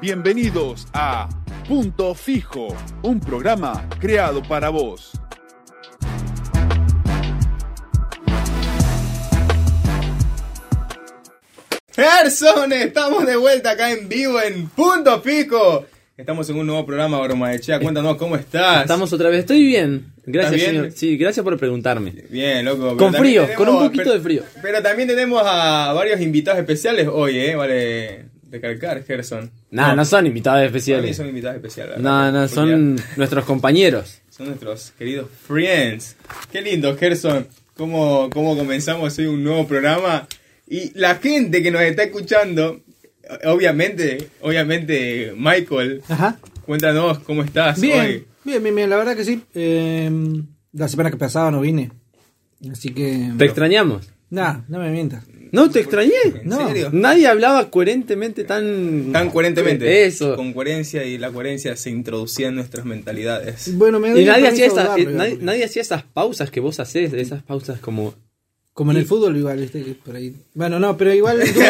Bienvenidos a Punto Fijo, un programa creado para vos. Gerson, estamos de vuelta acá en vivo en Punto Fijo. Estamos en un nuevo programa, Bromaechea. Cuéntanos cómo estás. Estamos otra vez. Estoy bien. Gracias, señor. Sí, gracias por preguntarme. Bien, loco. Con frío, tenemos- con un poquito pero- de frío. Pero también tenemos a varios invitados especiales hoy, ¿eh? Vale recalcar, Gerson. Nah, no, son invitados especiales. son invitados especiales. No, no, son nuestros compañeros. Son nuestros queridos friends. Qué lindo, Gerson. Cómo, cómo comenzamos hoy un nuevo programa. Y la gente que nos está escuchando, obviamente, obviamente, Michael, Ajá. cuéntanos cómo estás Bien, hoy. bien, bien, bien, la verdad que sí. Eh, la semana que pasaba no vine. Así que. Te extrañamos. Nah, no me mientas. No, te extrañé. ¿En No. serio? Nadie hablaba coherentemente tan... Tan coherentemente. Eso. Con coherencia y la coherencia se introducía en nuestras mentalidades. Bueno, me Y nadie hacía, esas, eh, nadie, hacía esas pausas que vos haces, esas pausas como... Como en el fútbol, igual, viste que por ahí. Bueno, no, pero igual dudo,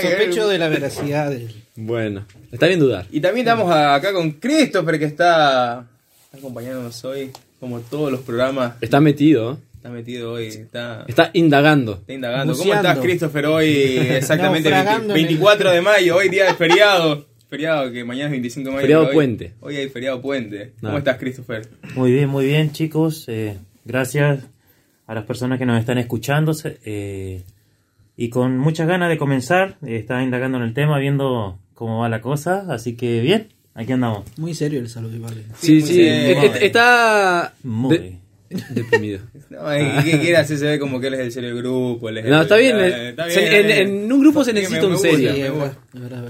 sospecho de la veracidad del. Bueno, está bien dudar. Y también estamos acá con Christopher que está acompañándonos hoy, como todos los programas. Está metido, ¿eh? Está metido hoy, está, está indagando. está indagando. ¿Cómo estás, Christopher, hoy? Exactamente, Naufragando 20 en el- 24 de mayo, hoy día de feriado. Feriado que mañana es 25 de mayo. Feriado hoy- puente. Hoy hay feriado puente. ¿Cómo estás, Christopher? Muy bien, muy bien, chicos. Eh, gracias a las personas que nos están escuchando. eh, y con muchas ganas de comenzar. Eh, estaba indagando en el tema, viendo cómo va la cosa. Así que bien, aquí andamos. Muy serio el saludo, igual. Sí, muy sí, bien. eh, está Muy de- deprimido. No, ¿y ¿qué quiere hacer? Se ve como que él es el serio del grupo. él es No, el- está bien, eh, se- bien, en- en un grupo se me- necesita me un serio. Sí.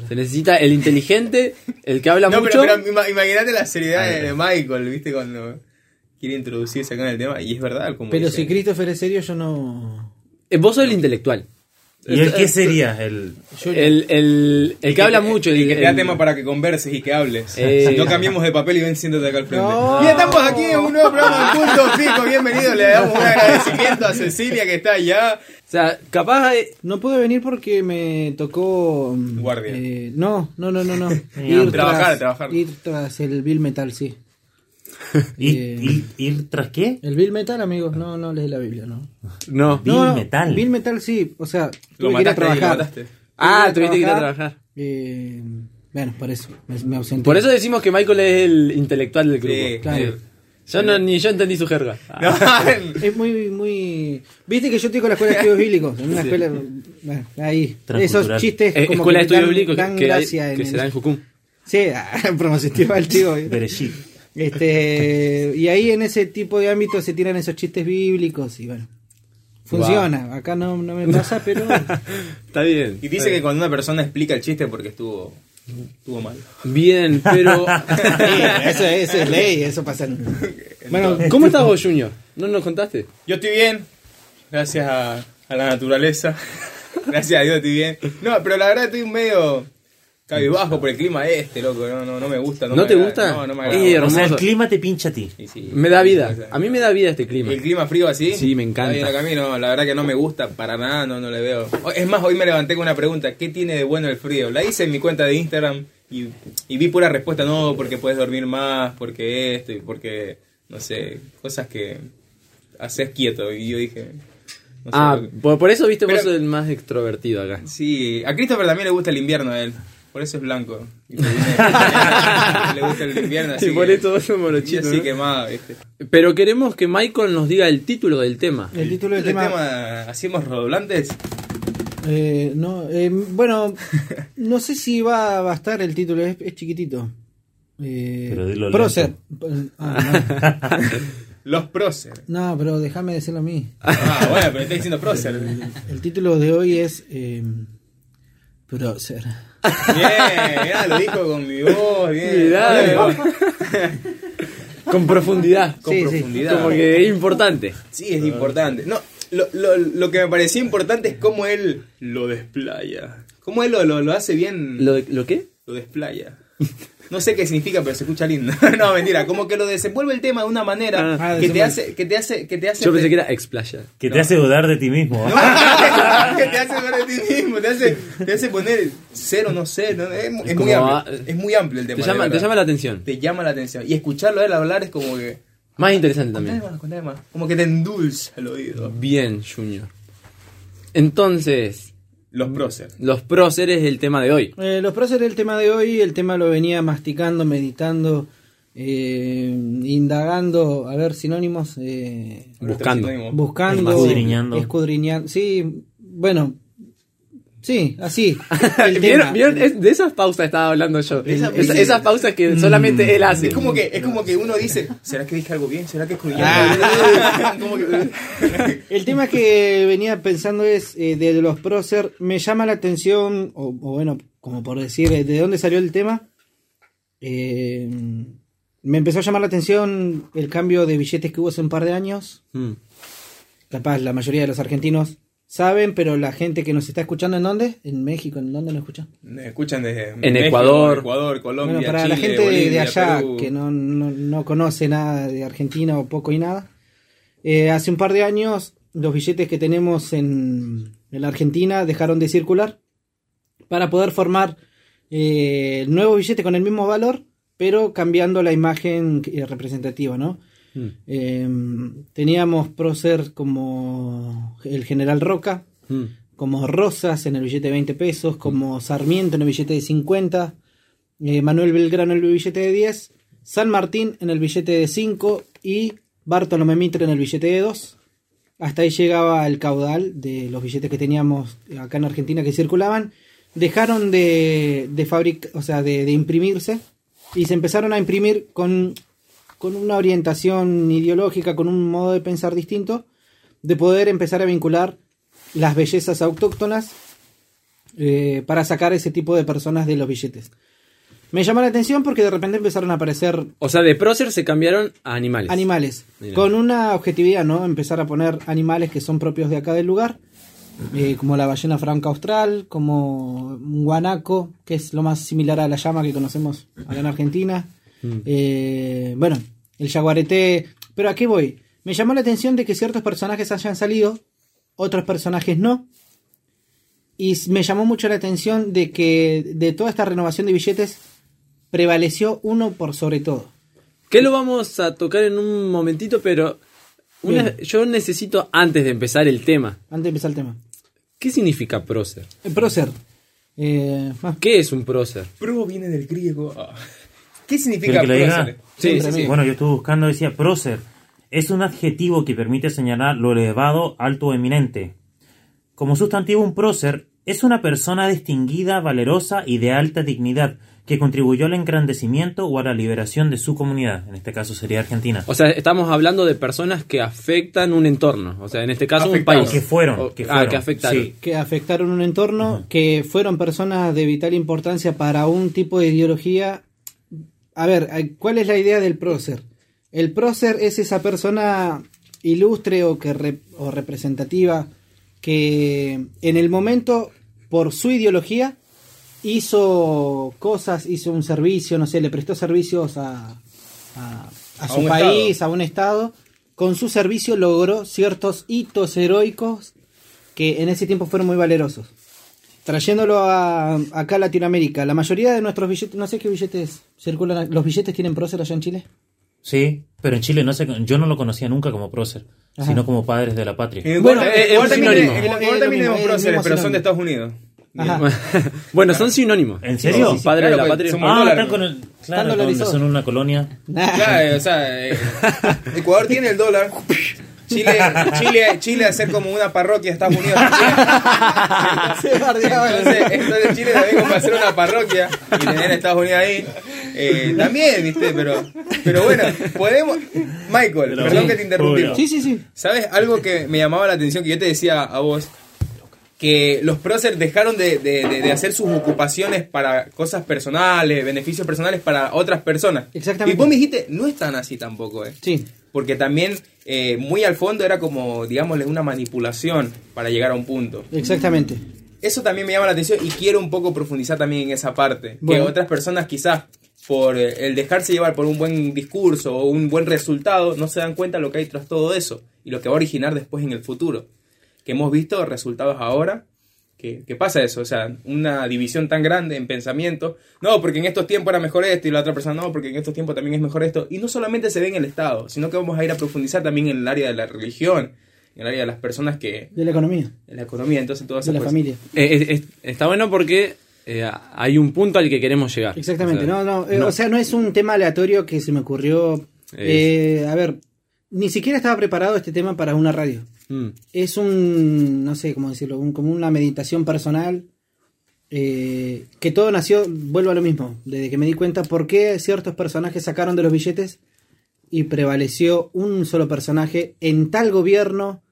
Se necesita el inteligente, el que habla No, mucho. pero, pero ima- imagínate la seriedad de, de Michael, ¿viste? Cuando quiere introducirse acá en el tema. Y es verdad, como Pero dice. si Christopher es serio, yo no. Eh, Vos sos el intelectual. ¿Y el qué sería? El, El, el, el que habla mucho. Y el- que te da tema para que converses y que hables. Eh. No cambiemos de papel y ven siéntate acá al frente. No. Y estamos aquí en un nuevo programa de Punto Fijo. Bienvenido. Le damos un agradecimiento a Cecilia que está allá. O sea, capaz. eh, No pude venir porque me tocó. mm, Guardia. eh, no, no, no, no. no. trabajar, trabajar. Ir tras el Bill Metal, sí. ¿Ir, Eh. tras qué? El Bill Metal, amigos, no, no lees la Biblia, ¿no. no. Bill No, no, Metal. Bill Metal, sí. O sea, Lo tuve que ir a trabajar. mataste. Ah, tuviste que ir a trabajar. Eh, bueno, por eso, me, me ausenté. Por eso decimos que Michael es el intelectual del grupo. Sí, Claro. Yo no, ni yo entendí su jerga. Ah. Es muy, muy... Viste que yo estoy con la escuela de estudios bíblicos. En una escuela... Bueno, ahí. Esos chistes Eh, como escuela de que estudio dan- bíblico dan que, que, hay- gracia que en se el- da en Jucum. Sí, promocionaba el tío. Bereshit. Este, y ahí en ese tipo de ámbitos se tiran esos chistes bíblicos y bueno. Funciona. Acá no, no me pasa, pero... Está bien. Y dice que cuando una persona explica el chiste porque estuvo, estuvo mal. Bien, pero. Sí, eso, eso es ley, eso pasa. en- bueno, ¿cómo estás vos, Junior? ¿No nos contaste? Yo estoy bien, gracias a, a la naturaleza. Gracias a Dios estoy bien. No, pero la verdad estoy medio cabizbajo por el clima este, loco. No, no, no me gusta. ¿No me te agrada. gusta? No, no me Eh, agrada. O sea, el clima te pincha a ti. Sí, sí. Me da vida. A mí me da vida este clima. El clima frío así. Sí, me encanta. A mí, no, la verdad que no me gusta para nada, no, no le veo. Es más, hoy me levanté con una pregunta, ¿qué tiene de bueno el frío? La hice en mi cuenta de Instagram y, y vi pura respuesta, no, porque puedes dormir más, porque esto y porque, no sé, cosas que haces quieto. Y yo dije... no sé, Ah, por, por eso viste vos Pero- sos el más extrovertido acá. Sí, a Christopher también le gusta el invierno a él. Por eso es blanco. Y por eso le gusta el invierno. Así Y por eso morochito. así ¿no? quemado, ¿viste? Pero queremos que Michael nos diga el título del tema. El título del ¿El tema... tema hacemos redoblantes? Eh, no, eh, bueno, no sé si va, va a estar el título, es, es chiquitito. Eh, Pero dilo Prócer. Ah, Los prócer. no. pero déjame decirlo a mí. Ah, bueno, pero está diciendo prócer. El título de hoy es eh, Prócer. Bien, mirá, lo dijo con mi voz, bien. Mirá, Bien. Con profundidad. Con Sí, sí. profundidad. Como que es importante. Sí, es importante. No, lo, lo, lo que me pareció importante es cómo él lo desplaya. Cómo él lo, lo, lo hace bien. ¿Lo, ¿Lo qué? Lo desplaya. No sé qué significa, pero se escucha lindo. no, mentira, como que lo desenvuelve el tema de una manera Ah, que te desenvuelve. hace que te hace que te hace Yo pensé que era explayar. Que te hace dudar de ti mismo. que te hace ver a ti mismo, te hace, te hace poner cero, no sé, no, es, muy amplio, ah, es muy amplio el tema. Te de llama, te llama la atención. Te llama la atención. Y escucharlo a él hablar es como que. Más interesante Contame también. más, contame más. Como que te endulza el oído. Bien, Junior. Entonces, Los próceres. los próceres es el tema de hoy. Eh, los próceres el tema de hoy, el tema lo venía masticando, meditando, eh, indagando, a ver, sinónimos, eh, Buscando. buscando, Escudriñando. escudriñando. Sí, bueno, sí, así. el ¿Vieron? ¿Vieron? Es- de esas pausas estaba hablando yo. Esa- Esa- ese- esas pausas que solamente él hace. Es como que es como que uno dice, ¿será que dije algo bien? ¿Será que escribí Ah. algo bien? Como que- El tema que venía pensando es eh, de los prócer, me llama la atención, o, o bueno, como por decir, ¿de dónde salió el tema? Eh, me empezó a llamar la atención el cambio de billetes que hubo hace un par de años. Mm. Capaz la mayoría de los argentinos saben, pero la gente que nos está escuchando, ¿en dónde? ¿En México? ¿En dónde nos escuchan? Me escuchan desde En México, Ecuador. Ecuador, Colombia, bueno, para Chile, la gente de- allá Perú. que no, no, no conoce nada de Argentina o poco y nada, eh, hace un par de años los billetes que tenemos en, en la Argentina dejaron de circular para poder formar eh, el nuevo billete con el mismo valor, pero cambiando la imagen eh, representativa, ¿no? Mm. Eh, teníamos prócer como el general Roca, Mm. como Rosas en el billete de 20 pesos, como Sarmiento en el billete de 50, eh, Manuel Belgrano en el billete de 10, San Martín en el billete de 5 y Bartolomé Mitre en el billete de 2. Hasta ahí llegaba el caudal de los billetes que teníamos acá en Argentina que circulaban. Dejaron de, de fabric- o sea, de, de imprimirse y se empezaron a imprimir con, con una orientación ideológica, con un modo de pensar distinto, de poder empezar a vincular las bellezas autóctonas eh, para sacar ese tipo de personas de los billetes. Me llamó la atención porque de repente empezaron a aparecer O sea, de prócer se cambiaron a animales. animales, con una objetividad, ¿no? Empezar a poner animales que son propios de acá del lugar, eh, como la ballena franca austral, como un guanaco, que es lo más similar a la llama que conocemos acá en Argentina. Eh, bueno, el jaguarete. Pero ¿a qué voy? Me llamó la atención de que ciertos personajes hayan salido, otros personajes no. Y me llamó mucho la atención de que de toda esta renovación de billetes prevaleció uno por sobre todo. Que lo vamos a tocar en un momentito, pero una- yo necesito, antes de empezar el tema, Antes de empezar el tema. ¿qué significa prócer? El prócer. Eh, ah, ¿Qué es un prócer? Pro viene del griego. Ah. ¿Qué ¿Quiere significa que prócer? Sí. Bueno, yo estuve buscando, decía prócer. Es un adjetivo que permite señalar lo elevado, alto o eminente. Como sustantivo, un prócer es una persona distinguida, valerosa y de alta dignidad que contribuyó al engrandecimiento o a la liberación de su comunidad. En este caso sería Argentina. O sea, estamos hablando de personas que afectan un entorno. O sea, en este caso un país. Que fueron, O- que ah, fueron, que afectaron. sí. que afectaron un entorno, que fueron personas de vital importancia para un tipo de ideología. A ver, eh, ¿cuál es la idea del prócer? El prócer es esa persona ilustre o, que rep- o representativa que en el momento, por su ideología, hizo cosas, hizo un servicio, no sé, le prestó servicios a, a, su un país, a un estado. Con su servicio logró ciertos hitos heroicos que en ese tiempo fueron muy valerosos. Trayéndolo a, acá a Latinoamérica, la mayoría de nuestros billetes, no sé qué billetes circulan, ¿los billetes tienen prócer allá en Chile? Sí, pero en Chile no sé, yo no lo conocía nunca como prócer, Ajá. sino como padres de la patria. En Bueno, en Ecuador es un también- mismo, tenemos próceres, pero son de. Estados Unidos. Ajá. bueno, son sinónimos. ¿En serio? Sí, sí, Padre Claro, de la pues, patria. somos- Ah, están ¿no? con el, claro, donde dolarizados. son una colonia. Claro, o sea, eh, Ecuador tiene el dólar. Chile, Chile, Chile hacer como una parroquia Estados Unidos. Entonces, entonces Chile también como hacer una parroquia y tener a Estados Unidos ahí. Eh, también, viste, pero, pero bueno, podemos. Michael, Pero- perdón que te interrumpí. Bueno. Sí, sí, sí. ¿Sabes algo que me llamaba la atención? Que yo te decía a vos, que los próceres dejaron de, de- de- de hacer sus ocupaciones para cosas personales, beneficios personales para otras personas. Exactamente. Y vos me dijiste, no es tan así tampoco, ¿eh? Sí. Porque también, eh, muy al fondo, era como, digámosle, una manipulación para llegar a un punto. Exactamente. eso también me llama la atención y quiero un poco profundizar también en esa parte. Bueno. Que otras personas quizás por eh, el dejarse llevar por un buen discurso o un buen resultado no se dan cuenta de lo que hay tras todo eso y lo que va a originar después en el futuro. Que hemos visto resultados ahora que, que pasa eso, o sea, una división tan grande en pensamiento. No, porque en estos tiempos era mejor esto y la otra persona no, porque en estos tiempos también es mejor esto. Y no solamente se ve en el Estado, sino que vamos a ir a profundizar también en el área de la religión, en el área de las personas que... De la economía, en la economía, entonces todas de esas la cosas. familia. Eh, es- es- está bueno porque eh, hay un punto al que queremos llegar. Exactamente, O sea, no, no, eh, no. o sea, no es un tema aleatorio que se me ocurrió. eh, a ver, ni siquiera estaba preparado este tema para una radio. Mm. Es un, no sé cómo decirlo, un- como una meditación personal. eh, que todo nació, vuelvo a lo mismo, desde que me di cuenta por qué ciertos personajes sacaron de los billetes y prevaleció un solo personaje en tal gobierno.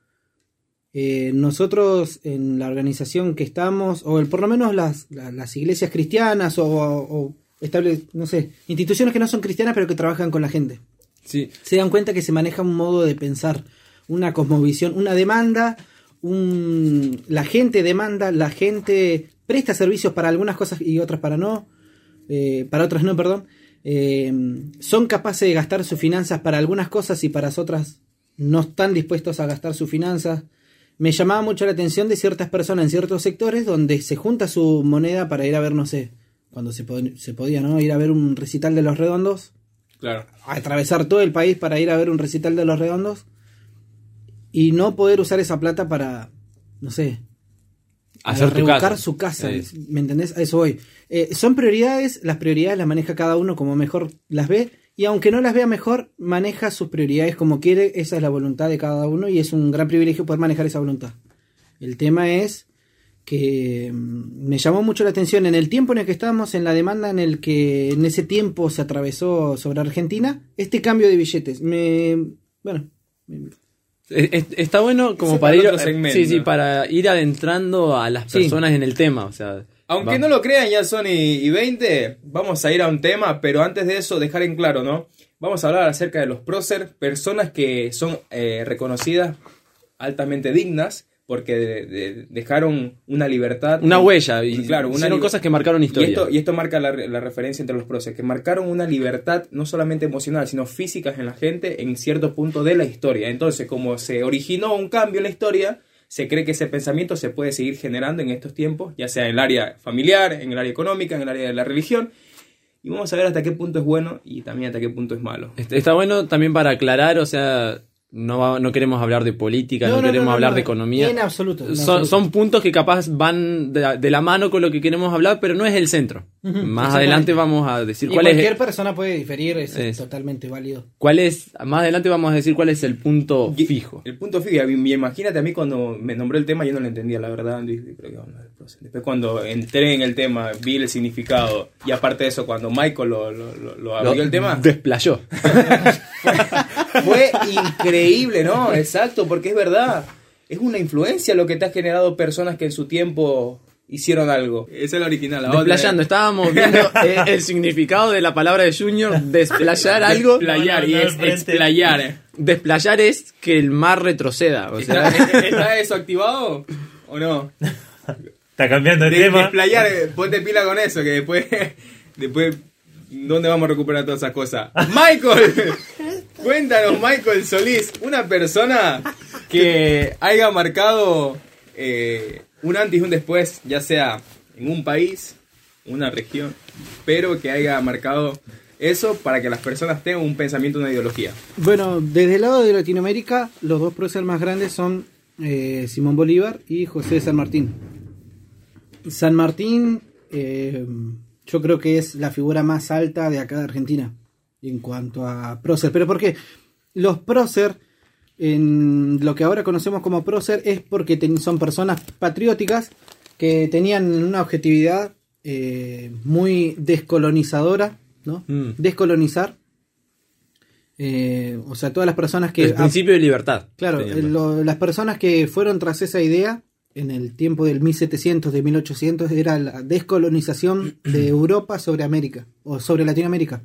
eh, nosotros en la organización que estamos, o el, por lo menos las, la- las iglesias cristianas, o, o estable, no sé, instituciones que no son cristianas pero que trabajan con la gente Sí. se dan cuenta que se maneja un modo de pensar, una cosmovisión, una demanda, un, la gente demanda, la gente presta servicios para algunas cosas y otras para no, eh, para otras no, perdón. Eh, son capaces de gastar sus finanzas para algunas cosas y para otras no están dispuestos a gastar sus finanzas. Me llamaba mucho la atención de ciertas personas en ciertos sectores donde se junta su moneda para ir a ver, no sé, cuando se, pod- se podía, ¿no? Ir a ver un recital de los redondos Claro. atravesar todo el país para ir a ver un recital de los redondos y no poder usar esa plata para, no sé, Hacer revocar casa. su casa. Eh, ¿Me entendés? A eso voy. Eh, son prioridades, las prioridades las maneja cada uno como mejor las ve y aunque no las vea mejor, maneja sus prioridades como quiere, esa es la voluntad de cada uno y es un gran privilegio poder manejar esa voluntad. El tema es que mm, me llamó mucho la atención en el tiempo en el que estábamos, en la demanda en el que en ese tiempo se atravesó sobre Argentina, este cambio de billetes. Me, bueno, me- Está bueno como Ese para ir, segmento. sí, sí, para ir adentrando a las Sí. personas en el tema. O sea, Aunque va- no lo crean, ya son y, y 20, vamos a ir a un tema, pero antes de eso, dejar en claro, ¿no? Vamos a hablar acerca de los prócer, personas que son eh, reconocidas altamente dignas, porque de- de- dejaron una libertad. una huella y claro, una cosas que marcaron Y historia. esto, y esto marca la, la referencia entre los próceres, que marcaron una libertad no solamente emocional, sino física en la gente en cierto punto de la historia. Entonces, como se originó un cambio en la historia, se cree que ese pensamiento se puede seguir generando en estos tiempos, ya sea en el área familiar, en el área económica, en el área de la religión. Y vamos a ver hasta qué punto es bueno y también hasta qué punto es malo. Est- Está bueno también para aclarar, o sea, no, no queremos hablar de política, no, queremos hablar de economía. En absoluto. en Son, absoluto. son puntos que capaz van de, la- de la mano con lo que queremos hablar, pero no es el centro. Más adelante vamos a decir Y cuál cualquier es, persona puede diferir, es Es. totalmente válido. cuál es. Más adelante vamos a decir cuál es el punto Y- fijo. El punto fijo, y imagínate a mí cuando me nombró el tema, yo no lo entendía, la verdad. Después cuando entré en el tema, vi el significado, y aparte de eso, cuando Michael lo, lo, lo- lo abrió Lo el tema, Desplayó. fue increíble, ¿no? Exacto, porque es verdad. Es una influencia lo que te ha generado personas que en su tiempo hicieron algo. Esa es la original. la otra- Desplayando, estábamos viendo eh, el significado de la palabra de Junior, desplayar algo. Desplayar No, no, y es explayar. ¿eh? Desplayar es que el mar retroceda. O sea, ¿Está, está eso activado o no? Está cambiando el De, tema. desplayar, eh, ponte pila con eso, que después, después, ¿dónde vamos a recuperar todas esas cosas? Michael, cuéntanos, Michael Solís, una persona que haya marcado eh, un antes y un después, ya sea en un país, una región, pero que haya marcado eso para que las personas tengan un pensamiento, una ideología. Bueno, desde el lado de Latinoamérica, los dos próceres más grandes son eh, Simón Bolívar y José San Martín. San Martín, eh, yo creo que es la figura más alta de acá de Argentina en cuanto a prócer. ¿Pero por qué? Los prócer, en lo que ahora conocemos como prócer, es porque son personas patrióticas que tenían una objetividad eh, muy descolonizadora, ¿no? Mm. Descolonizar. Eh, o sea, todas las personas que... el principio de libertad. Claro, lo- las personas que fueron tras esa idea en el tiempo del 1700, de 1800, era la descolonización de Europa sobre América o sobre Latinoamérica.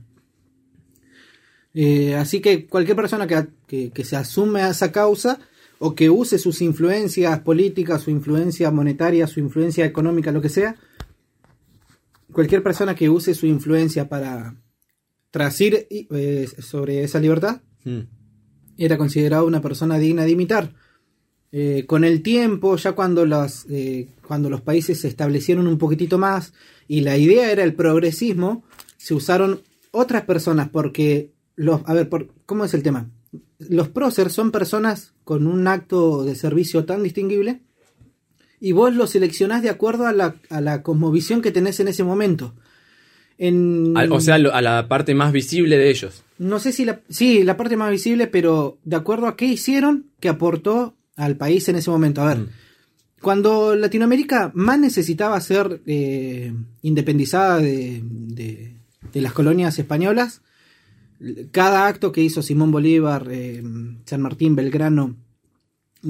Eh, así que cualquier persona que, que- que se asume a esa causa o que use sus influencias políticas, su influencia monetaria, su influencia económica, lo que sea, cualquier persona que use su influencia para trasir eh, sobre esa libertad, Mm. era considerado una persona digna de imitar. Eh, con el tiempo, ya cuando eh, cuando los países se establecieron un poquitito más y la idea era el progresismo, se usaron otras personas porque los, a ver, por, ¿cómo es el tema? Los próceres son personas con un acto de servicio tan distinguible y vos los seleccionás de acuerdo a la, a la cosmovisión que tenés en ese momento. En, o sea, a la parte más visible de ellos. no sé si la, sí, la parte más visible, pero de acuerdo a qué hicieron que aportó al país en ese momento. A ver, Mm. cuando Latinoamérica más necesitaba ser eh, independizada de, de- de las colonias españolas, cada acto que hizo Simón Bolívar, eh, San Martín, Belgrano,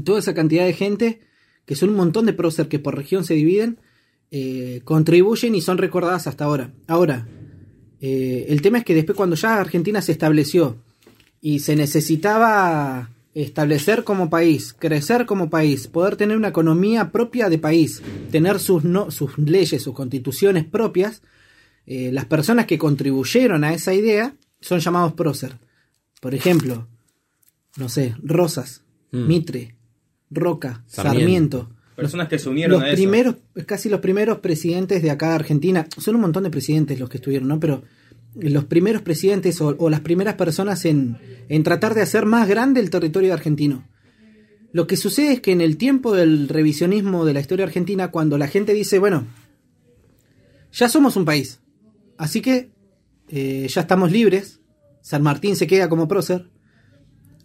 toda esa cantidad de gente, que son un montón de prócer que por región se dividen, eh, contribuyen y son recordadas hasta ahora. Ahora, eh, el tema es que después cuando ya Argentina se estableció y se necesitaba establecer como país, crecer como país, poder tener una economía propia de país, tener sus, leyes, sus constituciones propias, las personas que contribuyeron a esa idea son llamados prócer. Por ejemplo, no sé, Rosas, Mm. Mitre, Roca, Sarmiento. Sarmiento. Personas que se unieron Los a eso. primeros, casi los primeros presidentes de acá de Argentina, son un montón de presidentes los que estuvieron, ¿no? Pero los primeros presidentes o, o las primeras personas en, en tratar de hacer más grande el territorio argentino. Lo que sucede es que en el tiempo del revisionismo de la historia argentina, cuando la gente dice, bueno, ya somos un país, así que eh, ya estamos libres, San Martín se queda como prócer,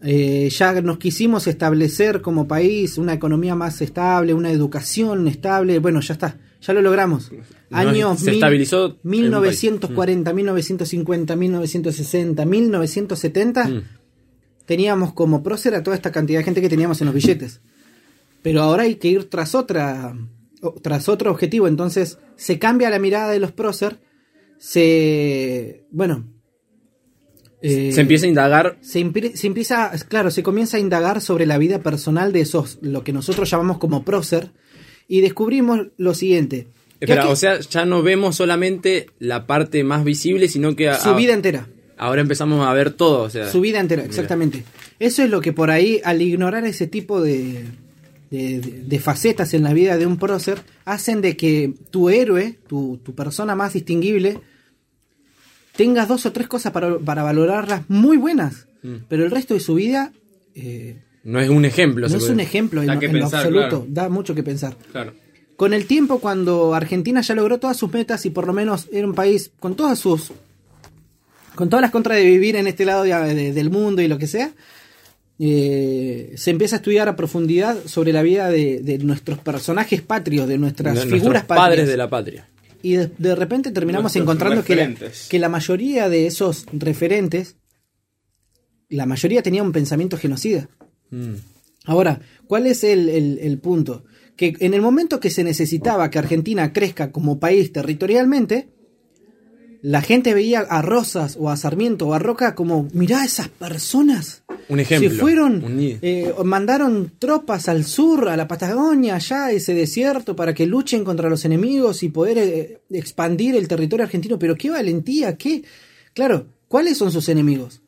eh, ya nos quisimos establecer como país una economía más estable, una educación estable, bueno, ya está, ya lo logramos. Años se mil- estabilizó en un país. 1940, 1950, 1960, 1970, Mm. teníamos como prócer a toda esta cantidad de gente que teníamos en los billetes. Pero ahora hay que ir tras otra tras otro objetivo, entonces se cambia la mirada de los prócer, se bueno, eh, Se empieza a indagar. se, se empieza, claro, se comienza a indagar sobre la vida personal de esos, lo que nosotros llamamos como prócer, y descubrimos lo siguiente. Espera, aquí- o sea, ya no vemos solamente la parte más visible, sino que a- su vida entera. ahora empezamos a ver todo. O sea, Su vida entera, exactamente. Eso es lo que por ahí, al ignorar ese tipo de, de, de- facetas en la vida de un prócer, hacen de que tu héroe, tu, tu persona más distinguible, tengas dos o tres cosas para, para valorarlas muy buenas, Mm. pero el resto de su vida eh, no es un ejemplo. no es un ejemplo en, Da lo- que en lo pensar, absoluto, claro. da mucho que pensar. Claro. Con el tiempo, cuando Argentina ya logró todas sus metas y por lo menos era un país con todas sus. con todas las contras de vivir en este lado de- de- del mundo y lo que sea, eh, se empieza a estudiar a profundidad sobre la vida de, de nuestros personajes patrios, de nuestras de figuras padres patrias. de la patria. Y de, de repente terminamos Nuestros encontrando que la, referentes. que la mayoría de esos referentes, la mayoría tenía un pensamiento genocida. Mm. Ahora, ¿cuál es el, el- el punto? Que en el momento que se necesitaba que Argentina crezca como país territorialmente, la gente veía a Rosas o a Sarmiento o a Roca como, mirá esas personas. Un ejemplo. Se fueron, Un eh, mandaron tropas al sur, a la Patagonia, allá ese desierto, para que luchen contra los enemigos y poder eh, expandir el territorio argentino. Pero qué valentía, qué... Claro, ¿cuáles son sus enemigos?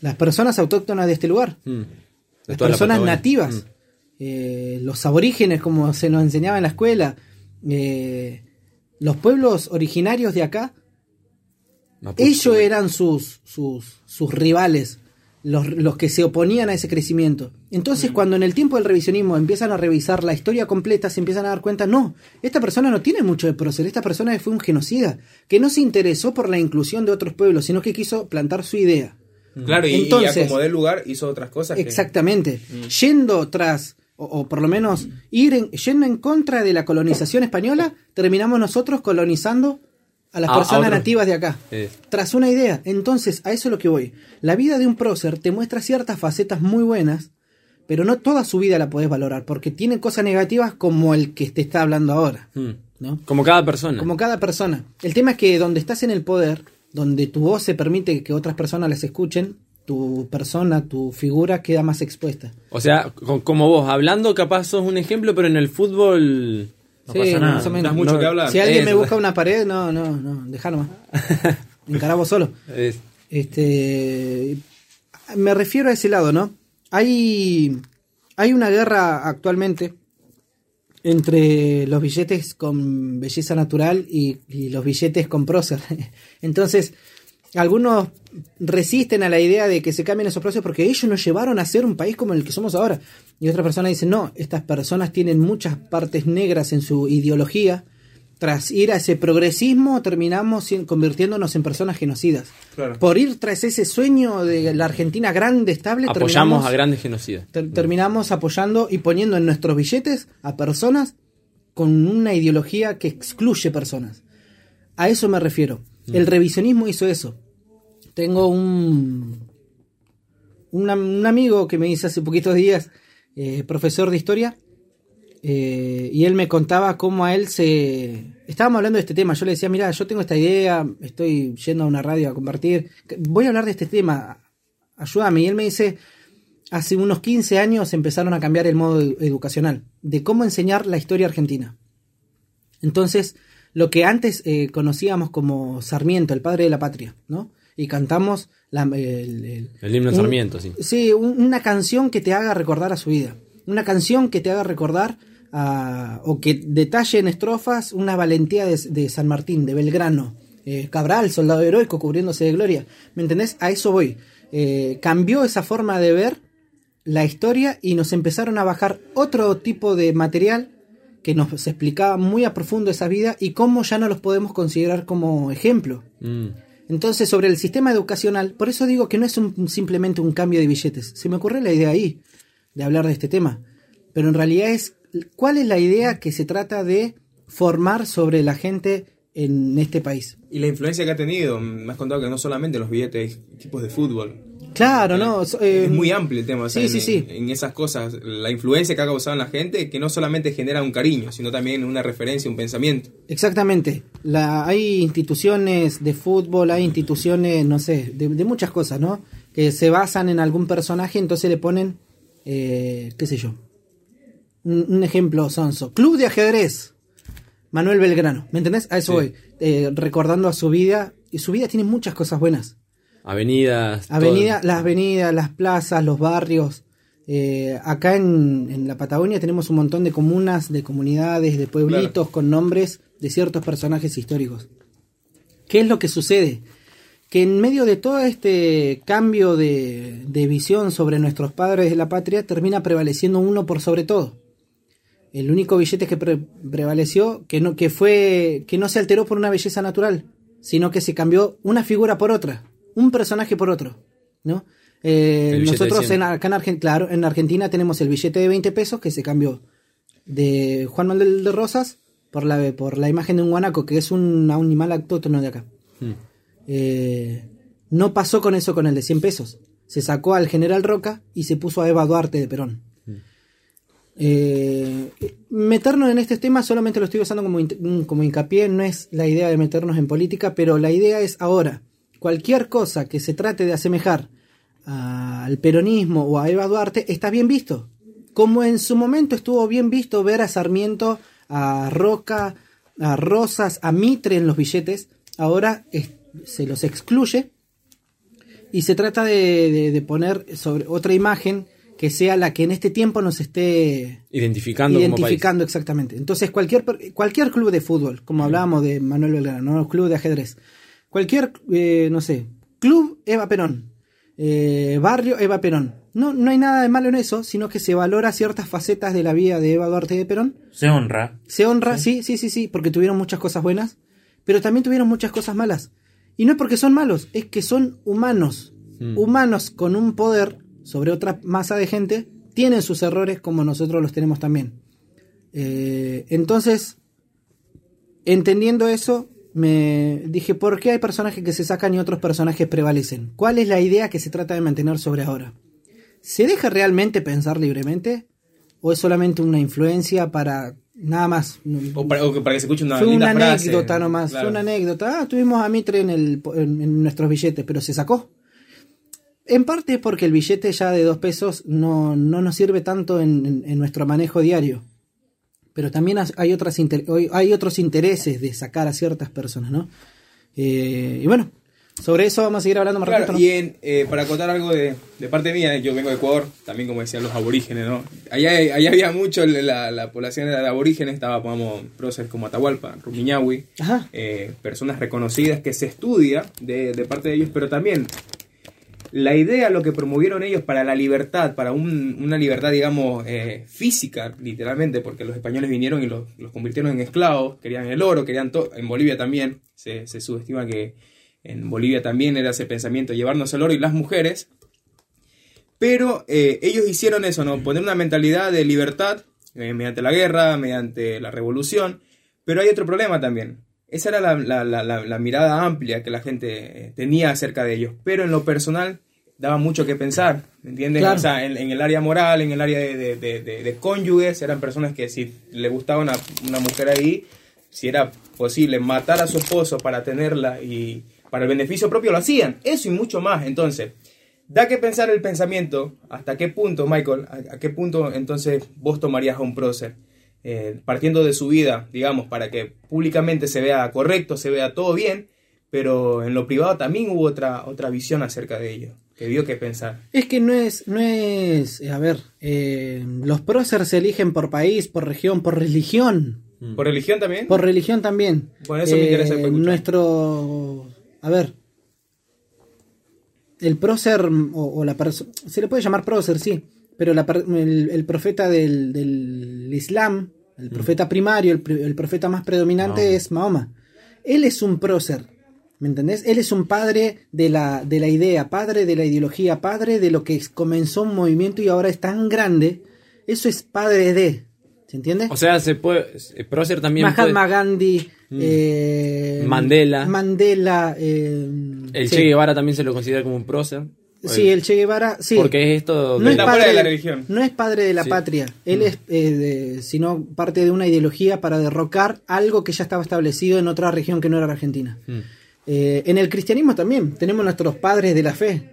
Las personas autóctonas de este lugar Mm. De las la personas nativas, Mm. eh, los aborígenes, como se nos enseñaba en la escuela, los pueblos originarios de acá, Mapuche, ellos eran sus, sus, sus rivales, los, los que se oponían a ese crecimiento. Entonces, cuando en el tiempo del revisionismo empiezan a revisar la historia completa, se empiezan a dar cuenta, no, esta persona no tiene mucho de prócer, esta persona fue un genocida, que no se interesó por la inclusión de otros pueblos, sino que quiso plantar su idea. Claro, y, Entonces- y acomodó el lugar, hizo otras cosas. que- Exactamente. Yendo tras, o, o por lo menos ir en- yendo en contra de la colonización española, terminamos nosotros colonizando a las A- a personas nativas de acá. Eh. Tras una idea. Entonces, a eso es lo que voy. La vida de un prócer te muestra ciertas facetas muy buenas, pero no toda su vida la podés valorar, porque tiene cosas negativas como el que te está hablando ahora. Mm. ¿no? Como cada persona. Como cada persona. El tema es que donde estás en el poder, donde tu voz se permite que otras personas las escuchen, tu persona, tu figura queda más expuesta. O sea, co- como vos, hablando capaz sos un ejemplo, pero en el fútbol... No pasa nada. más o menos. Das mucho No, que hablar. Si alguien me busca una pared, no, no, no, dejá nomás. Encará vos solo. es- Este, me refiero a ese lado, ¿no? Hay, hay una guerra actualmente entre los billetes con belleza natural y, y los billetes con prócer. Entonces, algunos resisten a la idea de que se cambien esos próceres porque ellos nos llevaron a ser un país como el que somos ahora. Y otras personas dicen, no, estas personas tienen muchas partes negras en su ideología. Tras ir a ese progresismo, terminamos convirtiéndonos en personas genocidas. Claro. Por ir tras ese sueño de la Argentina grande, estable, apoyamos terminamos- a grandes genocidas. ter- terminamos apoyando y poniendo en nuestros billetes a personas con una ideología que excluye personas. A eso me refiero. El revisionismo hizo eso. Tengo un, un, am- un amigo que me dice hace poquitos días, eh, profesor de historia, eh, y él me contaba cómo a él se... Estábamos hablando de este tema, yo le decía, mira, yo tengo esta idea, estoy yendo a una radio a compartir, voy a hablar de este tema, ayúdame. Y él me dice, hace unos 15 años empezaron a cambiar el modo edu- educacional, de cómo enseñar la historia argentina. Entonces, lo que antes eh, conocíamos como Sarmiento, el padre de la patria, ¿no? Y cantamos la- el, el- El himno un- Sarmiento, sí. Sí, un- una canción que te haga recordar a su vida. Una canción que te haga recordar a- o que detalle en estrofas una valentía de, de San Martín, de Belgrano. eh, Cabral, soldado heroico, cubriéndose de gloria. ¿Me entendés? A eso voy. Eh, cambió esa forma de ver la historia y nos empezaron a bajar otro tipo de material que nos explicaba muy a profundo esa vida y cómo ya no los podemos considerar como ejemplo. Mm. Entonces, sobre el sistema educacional, por eso digo que no es un- simplemente un cambio de billetes. Se me ocurrió la idea ahí de hablar de este tema. Pero en realidad es, ¿cuál es la idea que se trata de formar sobre la gente en este país? Y la influencia que ha tenido, me has contado que no solamente los billetes, hay tipos de fútbol. Claro, ¿no? So- eh, es muy amplio el tema. o sea, sí, en, sí, sí. En esas cosas, la influencia que ha causado en la gente, que no solamente genera un cariño, sino también una referencia, un pensamiento. Exactamente. La, hay instituciones de fútbol, hay instituciones, no sé, de, de muchas cosas, ¿no? Que se basan en algún personaje, entonces le ponen, eh, qué sé yo. Un, un ejemplo sonso. Club de ajedrez. Manuel Belgrano. ¿Me entendés? A eso Sí. voy. Eh, recordando a su vida. Y su vida tiene muchas cosas buenas. Avenidas. Avenida, todo. las avenidas, las plazas, los barrios. Eh, acá en, en la Patagonia tenemos un montón de comunas, de comunidades, de pueblitos con nombres de ciertos personajes históricos. ¿Qué es lo que sucede? Que en medio de todo este cambio de, de visión sobre nuestros padres de la patria termina prevaleciendo uno por sobre todo. El único billete que pre- prevaleció, que no, que fue, que no se alteró por una belleza natural, sino que se cambió una figura por otra, un personaje por otro, ¿no? Eh, nosotros 100. en, acá en, Argen- claro, en Argentina tenemos el billete de 20 pesos que se cambió de Juan Manuel de Rosas por la, por la imagen de un guanaco, que es un animal autóctono de acá. Mm. Eh, no pasó con eso con el de 100 pesos. Se sacó al general Roca y se puso a Eva Duarte de Perón. Eh, meternos en este tema solamente lo estoy usando como, como hincapié, no es la idea de meternos en política, pero la idea es ahora, cualquier cosa que se trate de asemejar al peronismo o a Eva Duarte está bien visto. Como en su momento estuvo bien visto ver a Sarmiento, a Roca, a Rosas, a Mitre en los billetes, ahora es- se los excluye y se trata de, de- de poner sobre otra imagen que sea la que en este tiempo nos esté Identificando, identificando exactamente. Entonces cualquier cualquier club de fútbol, como hablábamos de Manuel Belgrano, ¿no? club de ajedrez, cualquier eh, no sé, club Eva Perón, eh, barrio Eva Perón. No, no hay nada de malo en eso, sino que se valora ciertas facetas de la vida de Eva Duarte de Perón Se honra. se honra, sí, sí, sí, sí, porque tuvieron muchas cosas buenas, pero también tuvieron muchas cosas malas. Y no es porque son malos, es que son humanos. Mm. Humanos con un poder sobre otra masa de gente, tienen sus errores como nosotros los tenemos también. Eh, entonces, entendiendo eso, me dije, ¿por qué hay personajes que se sacan y otros personajes prevalecen? ¿Cuál es la idea que se trata de mantener sobre ahora? ¿Se deja realmente pensar libremente? ¿O es solamente una influencia para nada más? O para, o que- para que se escuche una fue linda una frase. anécdota nomás, Claro. fue una anécdota. Ah, tuvimos a Mitre en, el, en, en nuestros billetes, pero se sacó. En parte porque el billete ya de dos pesos no, no nos sirve tanto en, en- en nuestro manejo diario. Pero también hay, otras hay otros intereses de sacar a ciertas personas, ¿no? Eh, y bueno, sobre eso vamos a seguir hablando más Claro, ratito, ¿no? y en, eh, para contar algo de, de parte mía, yo vengo de Ecuador, también como decían los aborígenes, ¿no? Allá, allá había mucho, la, la población de aborígenes estaba, pongamos, próceres como Atahualpa, Rumiñahui, eh, personas reconocidas que se estudia de, de parte de ellos, pero también la idea, lo que promovieron ellos para la libertad, para un- una libertad, digamos, eh, física, literalmente, porque los españoles vinieron y los, los convirtieron en esclavos, querían el oro, querían todo, en Bolivia también, se, se subestima que en Bolivia también era ese pensamiento, llevarnos el oro y las mujeres, pero eh, ellos hicieron eso, ¿no? Poner una mentalidad de libertad eh, mediante la guerra, mediante la revolución, pero hay otro problema también. Esa era la, la- la- mirada amplia que la gente tenía acerca de ellos, pero en lo personal daba mucho que pensar, ¿me entiendes? Claro. O sea, en, en el área moral, en el área de, de- de- cónyuges, eran personas que si le gustaba una, una mujer ahí, si era posible matar a su esposo para tenerla y para el beneficio propio lo hacían, eso y mucho más. Entonces, da que pensar el pensamiento, hasta qué punto, Michael, a, a qué punto entonces vos tomarías a un prócer, eh, partiendo de su vida, digamos, para que públicamente se vea correcto, se vea todo bien, pero en lo privado también hubo otra, otra visión acerca de ello, que dio que pensar. Es que no es, no es, a ver, eh, los próceres se eligen por país, por región, por religión. ¿Por religión también? Por religión también. Bueno, eso me interesa Eh, escuchar. Nuestro. A ver. El prócer, o, o la persona. Se le puede llamar prócer, sí. Pero la el, el profeta del, del Islam, el profeta primario, el, profeta más predominante es Mahoma. Él es un prócer. ¿Me entendés? Él es un padre de la, de la idea, padre de la ideología, padre de lo que comenzó un movimiento y ahora es tan grande. Eso es padre de. ¿Se entiende? O sea, se puede. eh, Prócer también Mahatma puede- Gandhi, eh, Mandela. Mandela, eh, El sí. Che Guevara también se lo considera como un prócer. Sí, el Che guevara, sí. Porque es esto. no es, padre de la religión. no es padre de la Sí. patria. Él es, eh, de- sino parte de una ideología para derrocar algo que ya estaba establecido en otra región que no era la Argentina. Mm. Eh, en el cristianismo también tenemos nuestros padres de la fe,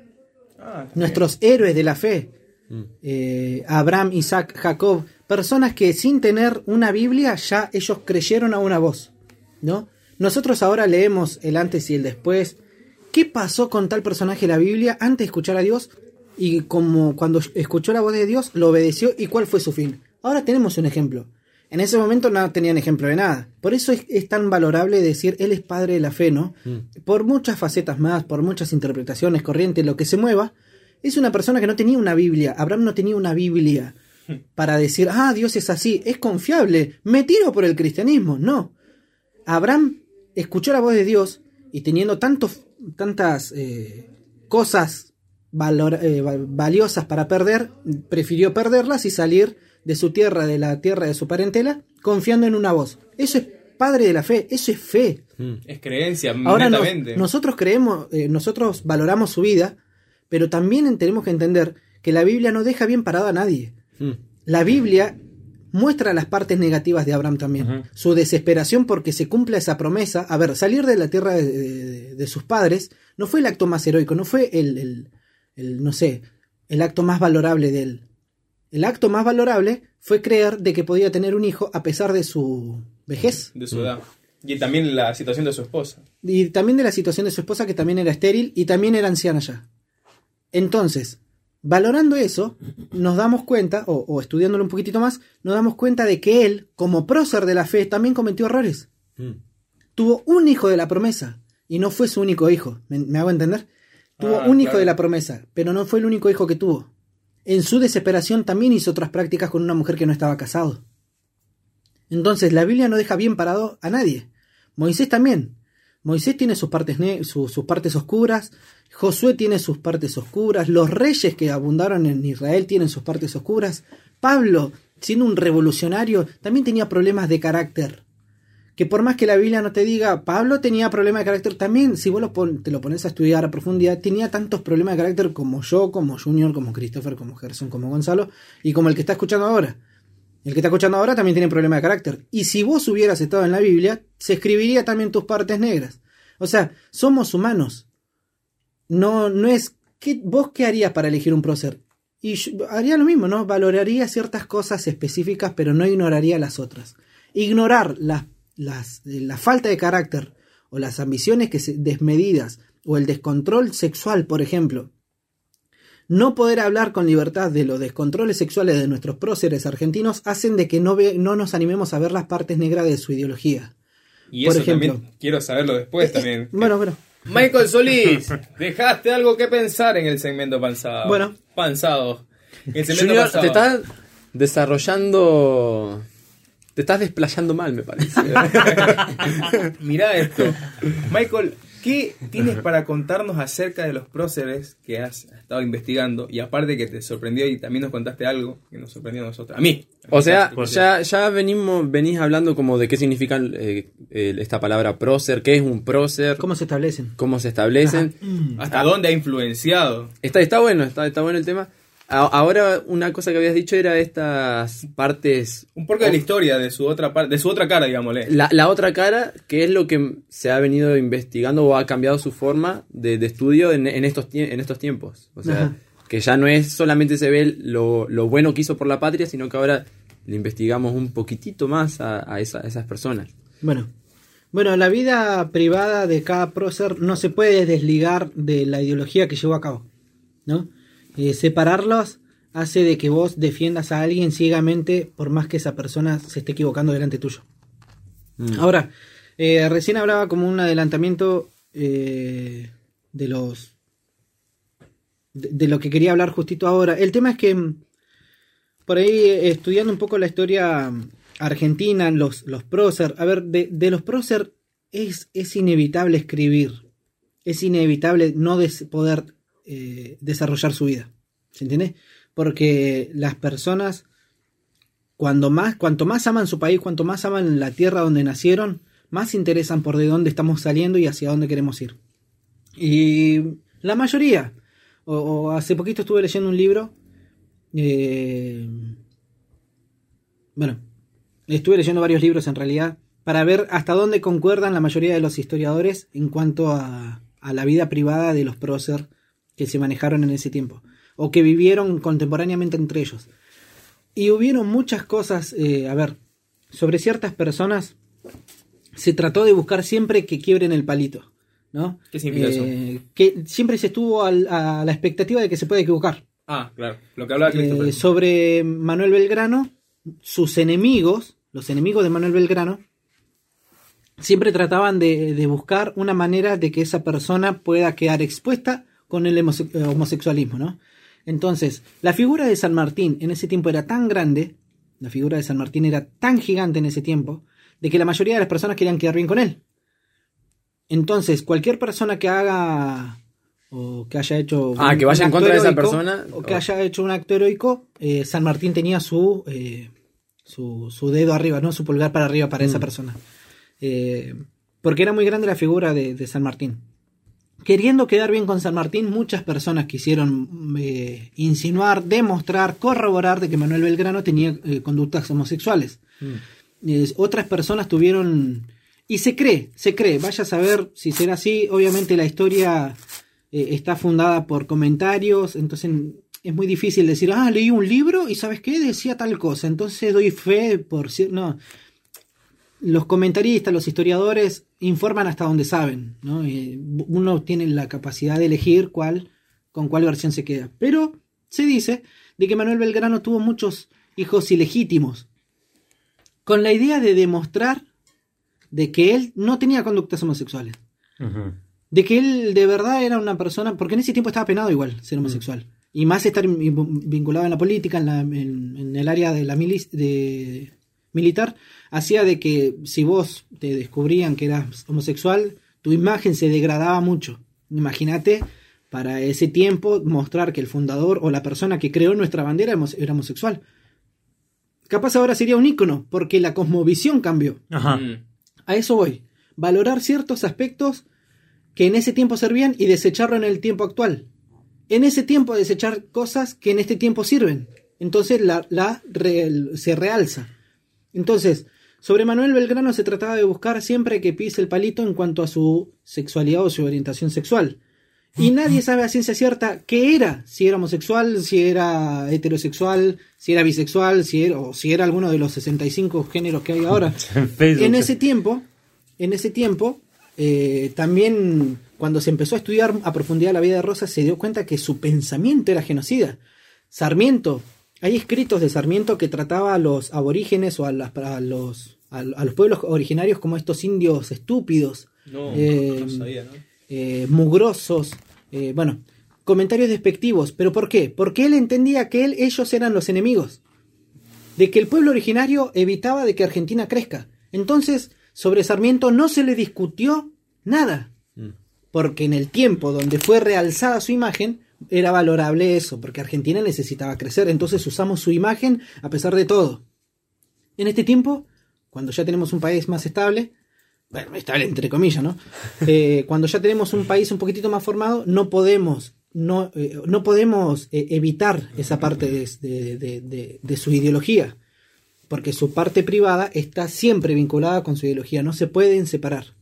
nuestros héroes de la fe. Eh, Abraham, Isaac, Jacob, personas que sin tener una Biblia ya ellos creyeron a una voz, ¿no? Nosotros ahora leemos el antes y el después. ¿Qué pasó con tal personaje de la Biblia antes de escuchar a Dios? Y como cuando escuchó la voz de Dios, lo obedeció y cuál fue su fin. Ahora tenemos un ejemplo. En ese momento no tenían ejemplo de nada. Por eso es, es tan valorable decir él es padre de la fe, ¿no? Por muchas facetas más, por muchas interpretaciones, corrientes, lo que se mueva, es una persona que no tenía una Biblia. Abraham no tenía una Biblia para decir, ah, Dios es así, es confiable, me tiro por el cristianismo. No. Abraham escuchó la voz de Dios y teniendo tantos, tantas eh, cosas valor- eh, val- valiosas para perder, prefirió perderlas y salir de su tierra, de la tierra de su parentela, confiando en una voz. Eso es padre de la fe, eso es fe. Mm. Es creencia, Ahora nos- nosotros creemos, eh, nosotros valoramos su vida, pero también tenemos que entender que la Biblia no deja bien parado a nadie. Mm. La Biblia muestra las partes negativas de Abraham también. Su desesperación porque se cumpla esa promesa. A ver, salir de la tierra de, de- de sus padres no fue el acto más heroico, no fue el, el- el, no sé, el acto más valorable de él. El acto más valorable fue creer de que podía tener un hijo a pesar de su vejez. de su edad. Y también la situación de su esposa. Y también de la situación de su esposa, que también era estéril y también era anciana ya. Entonces, valorando eso, nos damos cuenta, o, o estudiándolo un poquitito más, nos damos cuenta de que él, como prócer de la fe, también cometió errores. Mm. Tuvo un hijo de la promesa, y no fue su único hijo. ¿Me, me hago entender? Tuvo Ah, un hijo claro. de la promesa, pero no fue el único hijo que tuvo. En su desesperación también hizo otras prácticas con una mujer que no estaba casado. Entonces, la Biblia no deja bien parado a nadie. Moisés también. Moisés tiene sus partes, sus partes oscuras, Josué tiene sus partes oscuras, los reyes que abundaron en Israel tienen sus partes oscuras, Pablo, siendo un revolucionario, también tenía problemas de carácter. Que por más que la Biblia no te diga, Pablo tenía problemas de carácter, también si vos te lo pones a estudiar a profundidad, tenía tantos problemas de carácter como yo, como Junior, como Christopher, como Gerson, como Gonzalo, y como el que está escuchando ahora. El que está escuchando ahora también tiene problemas de carácter. Y si vos hubieras estado en la Biblia, se escribiría también tus partes negras. O sea, somos humanos. No, no es ¿qué, ¿vos qué harías para elegir un prócer? Y yo haría lo mismo, ¿no? Valoraría ciertas cosas específicas, pero no ignoraría las otras. Ignorar las, las, la falta de carácter o las ambiciones que se, desmedidas o el descontrol sexual, por ejemplo. No poder hablar con libertad de los descontroles sexuales de nuestros próceres argentinos hacen de que no, ve, no nos animemos a ver las partes negras de su ideología. Y Por eso ejemplo. también quiero saberlo después Eh, también. Bueno, bueno. Michael Solís, dejaste algo que pensar en el segmento panzado. Bueno. Panzado. El segmento Junior, te estás desarrollando. Te estás desplayando mal, me parece. Mirá esto. Michael, ¿qué tienes para contarnos acerca de los próceres que has estado investigando? Y aparte que te sorprendió y también nos contaste algo que nos sorprendió a nosotros. A mí. O sea, ya venimos, venís hablando como de qué significa eh, eh, esta palabra prócer, qué es un prócer, ¿Cómo se establecen? cómo se establecen. ¿Hasta dónde ha influenciado? Está, está bueno, está, está bueno el tema. Ahora, una cosa que habías dicho era estas partes. Un poco de la historia de su otra parte, de su otra cara, digámosle. La, la otra cara, que es lo que se ha venido investigando o ha cambiado su forma de, de estudio en, en estos, en estos tiempos. O sea, Ajá. que ya no es solamente se ve lo, lo bueno que hizo por la patria, sino que ahora le investigamos un poquitito más a, a esa- a esas personas. Bueno. Bueno, la vida privada de cada prócer no se puede desligar de la ideología que llevó a cabo. ¿No? Eh, separarlos hace de que vos defiendas a alguien ciegamente por más que esa persona se esté equivocando delante tuyo. Ahora, eh, recién hablaba como un adelantamiento eh, de los de, de lo que quería hablar justito ahora. El tema es que mm, por ahí estudiando un poco la historia mm, argentina, los, los prócer, a ver, de, de los prócer es, es inevitable escribir, es inevitable no des- poder eh, desarrollar su vida, ¿se entiende? Porque las personas, cuando más, cuanto más aman su país, cuanto más aman la tierra donde nacieron, más se interesan por de dónde estamos saliendo y hacia dónde queremos ir. Y la mayoría, o, hace poquito estuve leyendo un libro, eh, bueno, estuve leyendo varios libros en realidad, para ver hasta dónde concuerdan la mayoría de los historiadores en cuanto a, a la vida privada de los prócer que se manejaron en ese tiempo, o que vivieron contemporáneamente entre ellos. Y hubieron muchas cosas, eh, a ver, sobre ciertas personas se trató de buscar siempre que quiebren el palito, ¿no? ¿Qué significa Eh, Que siempre se estuvo al- a la expectativa de que se puede equivocar. Ah, claro. Lo que hablaba Eh, sobre Manuel Belgrano, sus enemigos, los enemigos de Manuel Belgrano, siempre trataban de, de buscar una manera de que esa persona pueda quedar expuesta con el eh, homosexualismo, ¿no? Entonces, la figura de San Martín en ese tiempo era tan grande, la figura de San Martín era tan gigante en ese tiempo, de que la mayoría de las personas querían quedar bien con él. Entonces, cualquier persona que haga o que haya hecho Ah, que vaya en contra de esa heroico, persona, o que o- haya hecho un acto heroico, eh, San Martín tenía su, eh, su su dedo arriba, no su pulgar para arriba para esa persona. Eh, porque era muy grande la figura de, de San Martín. Queriendo quedar bien con San Martín, muchas personas quisieron eh, insinuar, demostrar, corroborar de que Manuel Belgrano tenía eh, conductas homosexuales. Eh, otras personas tuvieron... Y se cree, se cree, vaya a saber si será así. Obviamente la historia eh, está fundada por comentarios, entonces es muy difícil decir, ah, leí un libro y sabes qué, decía tal cosa, entonces doy fe por... cier-". No, los comentaristas, los historiadores informan hasta donde saben, ¿no? Eh, uno tiene la capacidad de elegir cuál, con cuál versión se queda. Pero se dice de que Manuel Belgrano tuvo muchos hijos ilegítimos, con la idea de demostrar de que él no tenía conductas homosexuales, de que él de verdad era una persona, porque en ese tiempo estaba penado igual ser homosexual, y más estar in- vinculado en la política, en, la- en- en el área de la milis- de militar, hacía de que si vos te descubrían que eras homosexual, tu imagen se degradaba mucho. Imagínate para ese tiempo mostrar que el fundador o la persona que creó nuestra bandera era homose- era homosexual. Capaz ahora sería un ícono, porque la cosmovisión cambió. Ajá. Mm. A eso voy. Valorar ciertos aspectos que en ese tiempo servían y desecharlo en el tiempo actual. En ese tiempo desechar cosas que en este tiempo sirven. Entonces la, la re- se realza. Entonces, sobre Manuel Belgrano se trataba de buscar siempre que pise el palito en cuanto a su sexualidad o su orientación sexual. Y nadie sabe a ciencia cierta qué era, si era homosexual, si era heterosexual, si era bisexual, si era, o si era alguno de los 65 géneros que hay ahora. En ese tiempo, en ese tiempo, eh, también cuando se empezó a estudiar a profundidad la vida de Rosa, se dio cuenta que su pensamiento era genocida. Sarmiento, hay escritos de Sarmiento que trataba a los aborígenes o a, las- a los, a, a los pueblos originarios como estos indios estúpidos, No, Eh, no sabía, ¿no? eh, mugrosos, eh, bueno, comentarios despectivos. ¿Pero por qué? Porque él entendía que él, ellos eran los enemigos. De que el pueblo originario evitaba de que Argentina crezca. Entonces, sobre Sarmiento no se le discutió nada. Porque en el tiempo donde fue realzada su imagen, era valorable eso, porque Argentina necesitaba crecer. Entonces usamos su imagen a pesar de todo. En este tiempo, cuando ya tenemos un país más estable, bueno, estable entre comillas, ¿no? Eh, cuando ya tenemos un país un poquitito más formado, no podemos, no, eh, no podemos eh, evitar esa parte de, de- de- de- de su ideología, porque su parte privada está siempre vinculada con su ideología, no se pueden separar.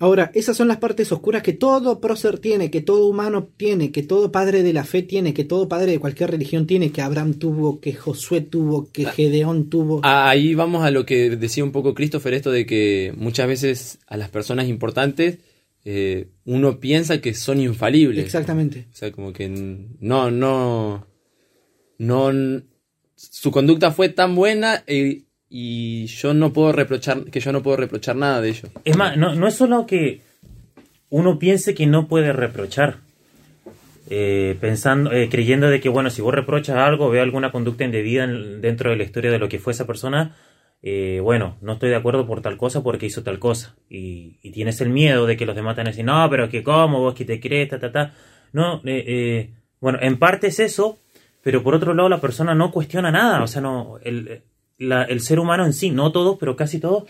Ahora, esas son las partes oscuras que todo prócer tiene, que todo humano tiene, que todo padre de la fe tiene, que todo padre de cualquier religión tiene, que Abraham tuvo, que Josué tuvo, que Gedeón tuvo. Ah, Ahí vamos a lo que decía un poco Christopher, esto de que muchas veces a las personas importantes eh, uno piensa que son infalibles. Exactamente. O sea, como que no, no, no, su conducta fue tan buena eh, y yo no puedo reprochar, que yo no puedo reprochar nada de ello. Es más, no, no es solo que uno piense que no puede reprochar, eh, pensando, eh, creyendo de que, bueno, si vos reprochas algo, veo alguna conducta indebida en- dentro de la historia de lo que fue esa persona, eh, bueno, no estoy de acuerdo por tal cosa porque hizo tal cosa. Y, y tienes el miedo de que los demás te van a decir, no, pero que cómo, vos que te crees, ta, ta, ta. No, eh, bueno, en parte es eso, pero por otro lado la persona no cuestiona nada, o sea, no, el, la- el ser humano en sí, no todos, pero casi todos,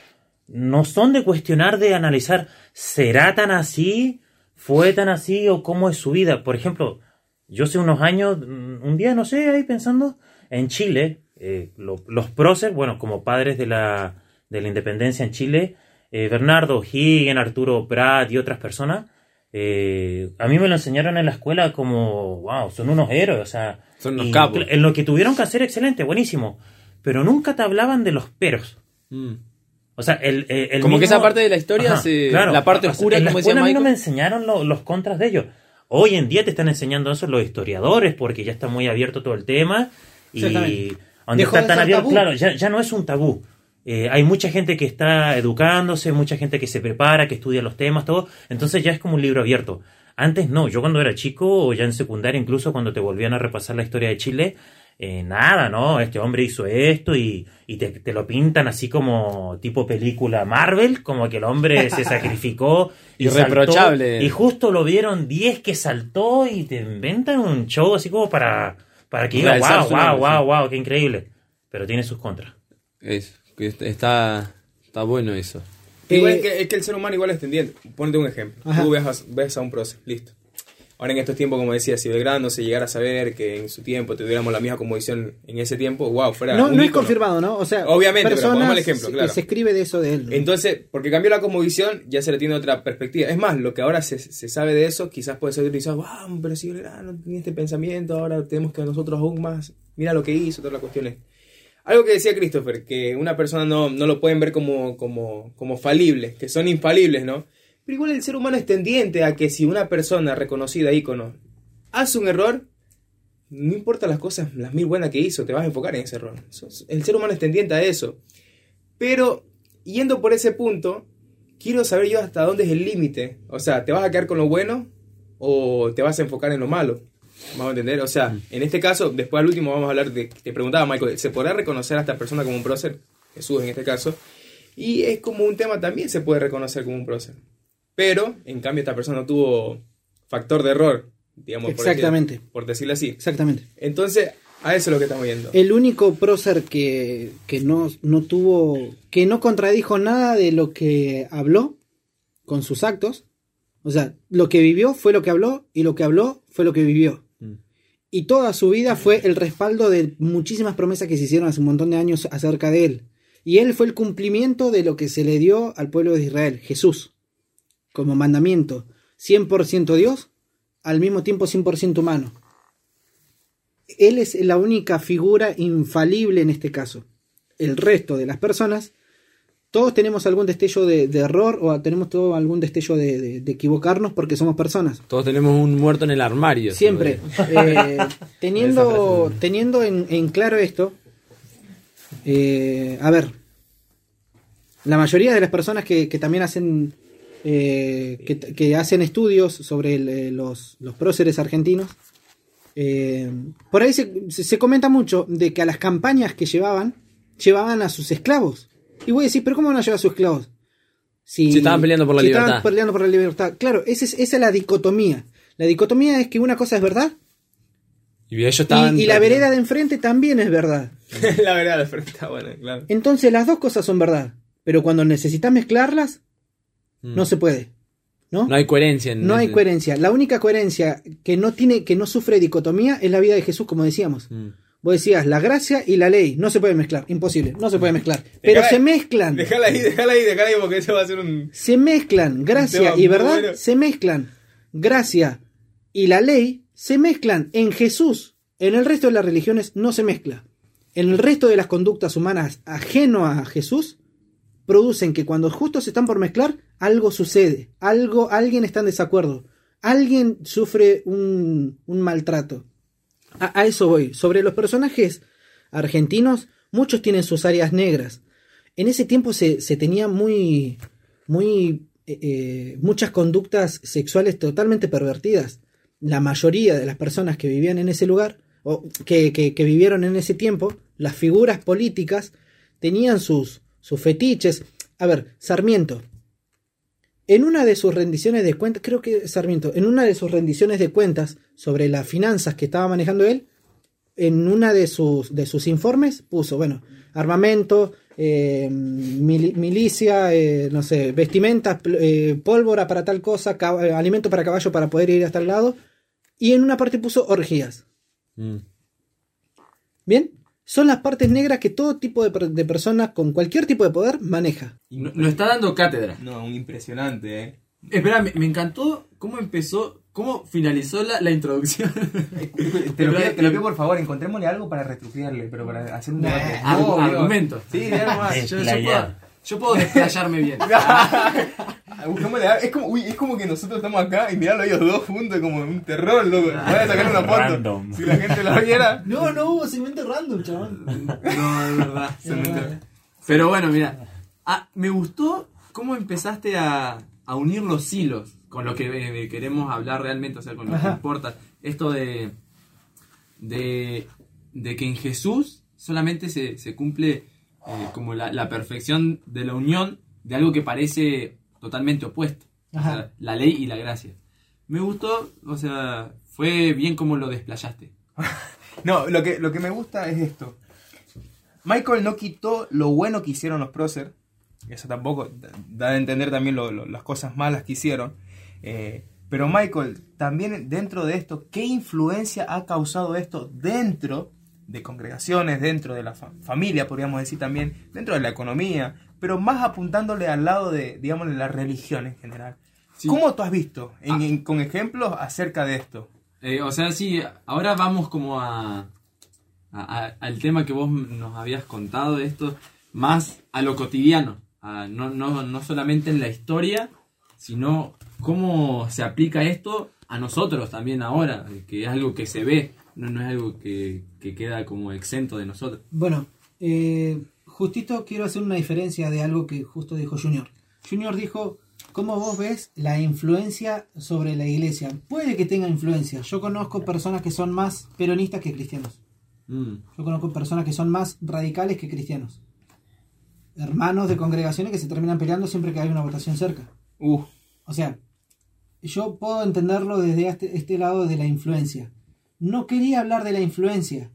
no son de cuestionar, de analizar, ¿será tan así? ¿Fue tan así? ¿O cómo es su vida? Por ejemplo, yo hace unos años, mm, un día, no sé, ahí pensando, en Chile, eh, lo- los próceres, bueno, como padres de la, de la independencia en Chile, eh, Bernardo Higgins, Arturo Prat y otras personas, eh, a mí me lo enseñaron en la escuela como, wow, son unos héroes, o sea, Son y capos. En lo que tuvieron que hacer, excelente, buenísimo, pero nunca te hablaban de los peros. Mm. O sea, el, el- el Como que esa parte de la historia se- la parte oscura, en la como decía escuela a mí no me enseñaron lo- los contras de ellos. Hoy en día te están enseñando eso los historiadores porque ya está muy abierto todo el tema y donde está tan abierto, tabú. claro, ya, ya no es un tabú. Eh, hay mucha gente que está educándose, mucha gente que se prepara, que estudia los temas, todo. Entonces ya es como un libro abierto. Antes no, yo cuando era chico o ya en secundaria, incluso cuando te volvían a repasar la historia de Chile, eh, nada, ¿no? Este hombre hizo esto y, y te, te lo pintan así como tipo película Marvel, como que el hombre se sacrificó y saltó, Irreprochable. y justo lo vieron 10 que saltó y te inventan un show así como para, para que diga, wow, wow, nombre, wow, sí. wow, qué increíble. Pero tiene sus contras. Es- que está, está bueno eso. Igual Eh, es, que, es que el ser humano igual es tendiente. Ponte un ejemplo. Ajá. Tú ves a, ves a un prócer, listo. Ahora en estos tiempos, como decía, si Belgrano se llegara a saber que en su tiempo tuviéramos la misma conmovisión en ese tiempo, wow, fuera no, un no es confirmado, ¿no? O sea, Obviamente, pero personas- pongamos el ejemplo, se- claro. Se escribe de eso de él. ¿no? Entonces, porque cambió la cosmovisión, ya se le tiene otra perspectiva. Es más, lo que ahora se, se sabe de eso, quizás puede ser utilizado, wow, pero si Belgrano tenía este pensamiento, ahora tenemos que nosotros aún más, mira lo que hizo, todas las cuestiones. Algo que decía Christopher, que una persona no, no lo pueden ver como, como, como falible, que son infalibles, ¿no? Pero igual el ser humano es tendiente a que si una persona reconocida, ícono, hace un error, no importa las cosas, las mil buenas que hizo, te vas a enfocar en ese error. El ser humano es tendiente a eso. Pero, yendo por ese punto, quiero saber yo hasta dónde es el límite. O sea, ¿te vas a quedar con lo bueno o te vas a enfocar en lo malo? Vamos a entender. O sea, en este caso, después al último vamos a hablar de... Te preguntaba, Michael, ¿se podrá reconocer a esta persona como un prócer? Jesús en este caso. Y es como un tema también se puede reconocer como un prócer. Pero, en cambio, esta persona no tuvo factor de error, digamos. por decir- Exactamente. Por, decirlo así. Exactamente. Entonces, a eso es lo que estamos viendo. El único prócer que, que no, no tuvo, que no contradijo nada de lo que habló con sus actos. O sea, lo que vivió fue lo que habló y lo que habló fue lo que vivió. Y toda su vida fue el respaldo de muchísimas promesas que se hicieron hace un montón de años acerca de él. Y él fue el cumplimiento de lo que se le dio al pueblo de Israel, Jesús, como mandamiento. 100% Dios al mismo tiempo 100% humano. Él es la única figura infalible en este caso. El resto de las personas, todos tenemos algún destello de, de error o tenemos todo algún destello de, de- de equivocarnos porque somos personas. Todos tenemos un muerto en el armario. Siempre. Eh, teniendo teniendo en, en claro esto, eh, a ver, la mayoría de las personas que, que también hacen eh, que, que hacen estudios sobre el, eh, los, los próceres argentinos, eh, por ahí se, se- comenta mucho de que a las campañas que llevaban, llevaban a sus esclavos. Y voy a decir, ¿pero cómo van a llevar a sus esclavos? Si, Si estaban peleando por la si estaban libertad. peleando por la libertad. Claro, esa es, esa es la dicotomía. La dicotomía es que una cosa es verdad Y ellos y, estaban. y la vereda de enfrente también es verdad. la verdad, la frente está buena, claro. Entonces las dos cosas son verdad. Pero cuando necesitas mezclarlas, Mm. no se puede. ¿No? No hay coherencia. en No hay coherencia. La única coherencia que no tiene, que no sufre dicotomía es la vida de Jesús, como decíamos. Mm. Vos decías, la gracia y la ley no se pueden mezclar, imposible, no se pueden mezclar. Pero Dejala- se mezclan, Déjala ahí, déjala ahí, déjala ahí, porque eso va a ser un. se mezclan, gracia y verdad bueno. se mezclan. Gracia y la ley se mezclan en Jesús. En el resto de las religiones no se mezcla. En el resto de las conductas humanas ajeno a Jesús producen que cuando justos están por mezclar, algo sucede, algo, alguien está en desacuerdo, alguien sufre un, maltrato. A, eso voy. Sobre los personajes argentinos, muchos tienen sus áreas negras. En ese tiempo se, se tenía muy, muy, eh, eh, muchas conductas sexuales totalmente pervertidas. La mayoría de las personas que vivían en ese lugar, o que vivieron en ese tiempo, las figuras políticas, tenían sus, sus fetiches. A ver, Sarmiento. En una de sus rendiciones de cuentas, creo que Sarmiento, en una de sus rendiciones de cuentas sobre las finanzas que estaba manejando él, en una de sus, de sus informes puso, bueno, armamento, eh, mili- milicia, eh, no sé, vestimentas, eh, pólvora para tal cosa, alimento para caballo para poder ir hasta el lado, y en una parte puso orgías. Mm. ¿Bien? Son las partes negras que todo tipo de, per- de persona con cualquier tipo de poder maneja. No- Nos está dando cátedra. No, un impresionante, eh. Espera, me, me encantó cómo empezó, cómo finalizó la, la introducción. Te lo, pido, te lo pido por favor, encontrémosle algo para retruquearle, pero para hacer un debate. Argu- No, digo- argumentos. Sí, algo más. Yo, yo puedo, yo puedo desplayarme bien. Es como, uy, es como que nosotros estamos acá y mirarlo ellos dos juntos como un terror, loco. Voy a sacar una foto. Random. Si la gente lo viera. No, no hubo segmento random, chaval. No, es verdad. Pero bueno, mira. Ah, me gustó cómo empezaste a, a unir los hilos con lo que eh, queremos hablar realmente, o sea, con lo que Ajá. importa. Esto de, de, de que en Jesús solamente se, se cumple eh, como la, la perfección de la unión de algo que parece totalmente opuesto. O Ajá. sea, la ley y la gracia. Me gustó, o sea, fue bien como lo desplayaste. No, lo que, lo que me gusta es esto. Michael no quitó lo bueno que hicieron los prócer. Eso tampoco da- da a entender también lo- lo- las cosas malas que hicieron. Eh, pero Michael, también dentro de esto, ¿qué influencia ha causado esto dentro de congregaciones, dentro de la fa- familia, podríamos decir también, dentro de la economía, pero más apuntándole al lado de, digamos, de la religión en general? Sí. ¿Cómo tú has visto en- en- con ejemplos acerca de esto? Eh, o sea, sí, ahora vamos como a, a- a- al tema que vos nos habías contado de esto, más a lo cotidiano, a- no, no, no solamente en la historia, sino cómo se aplica esto a nosotros también ahora, que es algo que se ve, no, no es algo que, que queda como exento de nosotros. Bueno, eh, justito quiero hacer una diferencia de algo que justo dijo Junior. Junior dijo, ¿cómo vos ves la influencia sobre la iglesia? Puede que tenga influencia. Yo conozco personas que son más peronistas que cristianos. Mm. Yo conozco personas que son más radicales que cristianos. Hermanos de congregaciones que se terminan peleando siempre que hay una votación cerca. Uh, O sea, yo puedo entenderlo desde este, este lado de la influencia. No quería hablar de la influencia.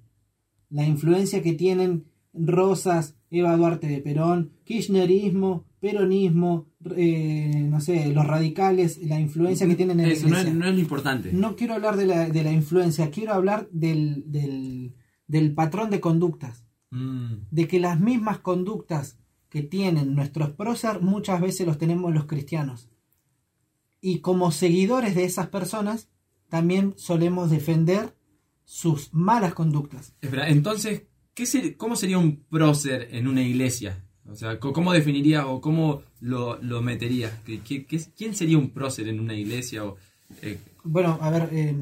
La influencia que tienen Rosas, Eva Duarte de Perón, Kirchnerismo, peronismo, eh, no sé, los radicales, la influencia que tienen en la Eso no es, iglesia. no es lo importante. No quiero hablar de la, de la influencia, quiero hablar del, del, del patrón de conductas. Mm. De que las mismas conductas que tienen nuestros prócer muchas veces los tenemos los cristianos. Y como seguidores de esas personas, también solemos defender sus malas conductas. Espera, entonces, ¿qué ser- ¿cómo sería un prócer en una iglesia? O sea, ¿cómo definirías o cómo lo, lo meterías? ¿Qué- qué- qué- ¿Quién sería un prócer en una iglesia? O, eh, Bueno, a ver. eh,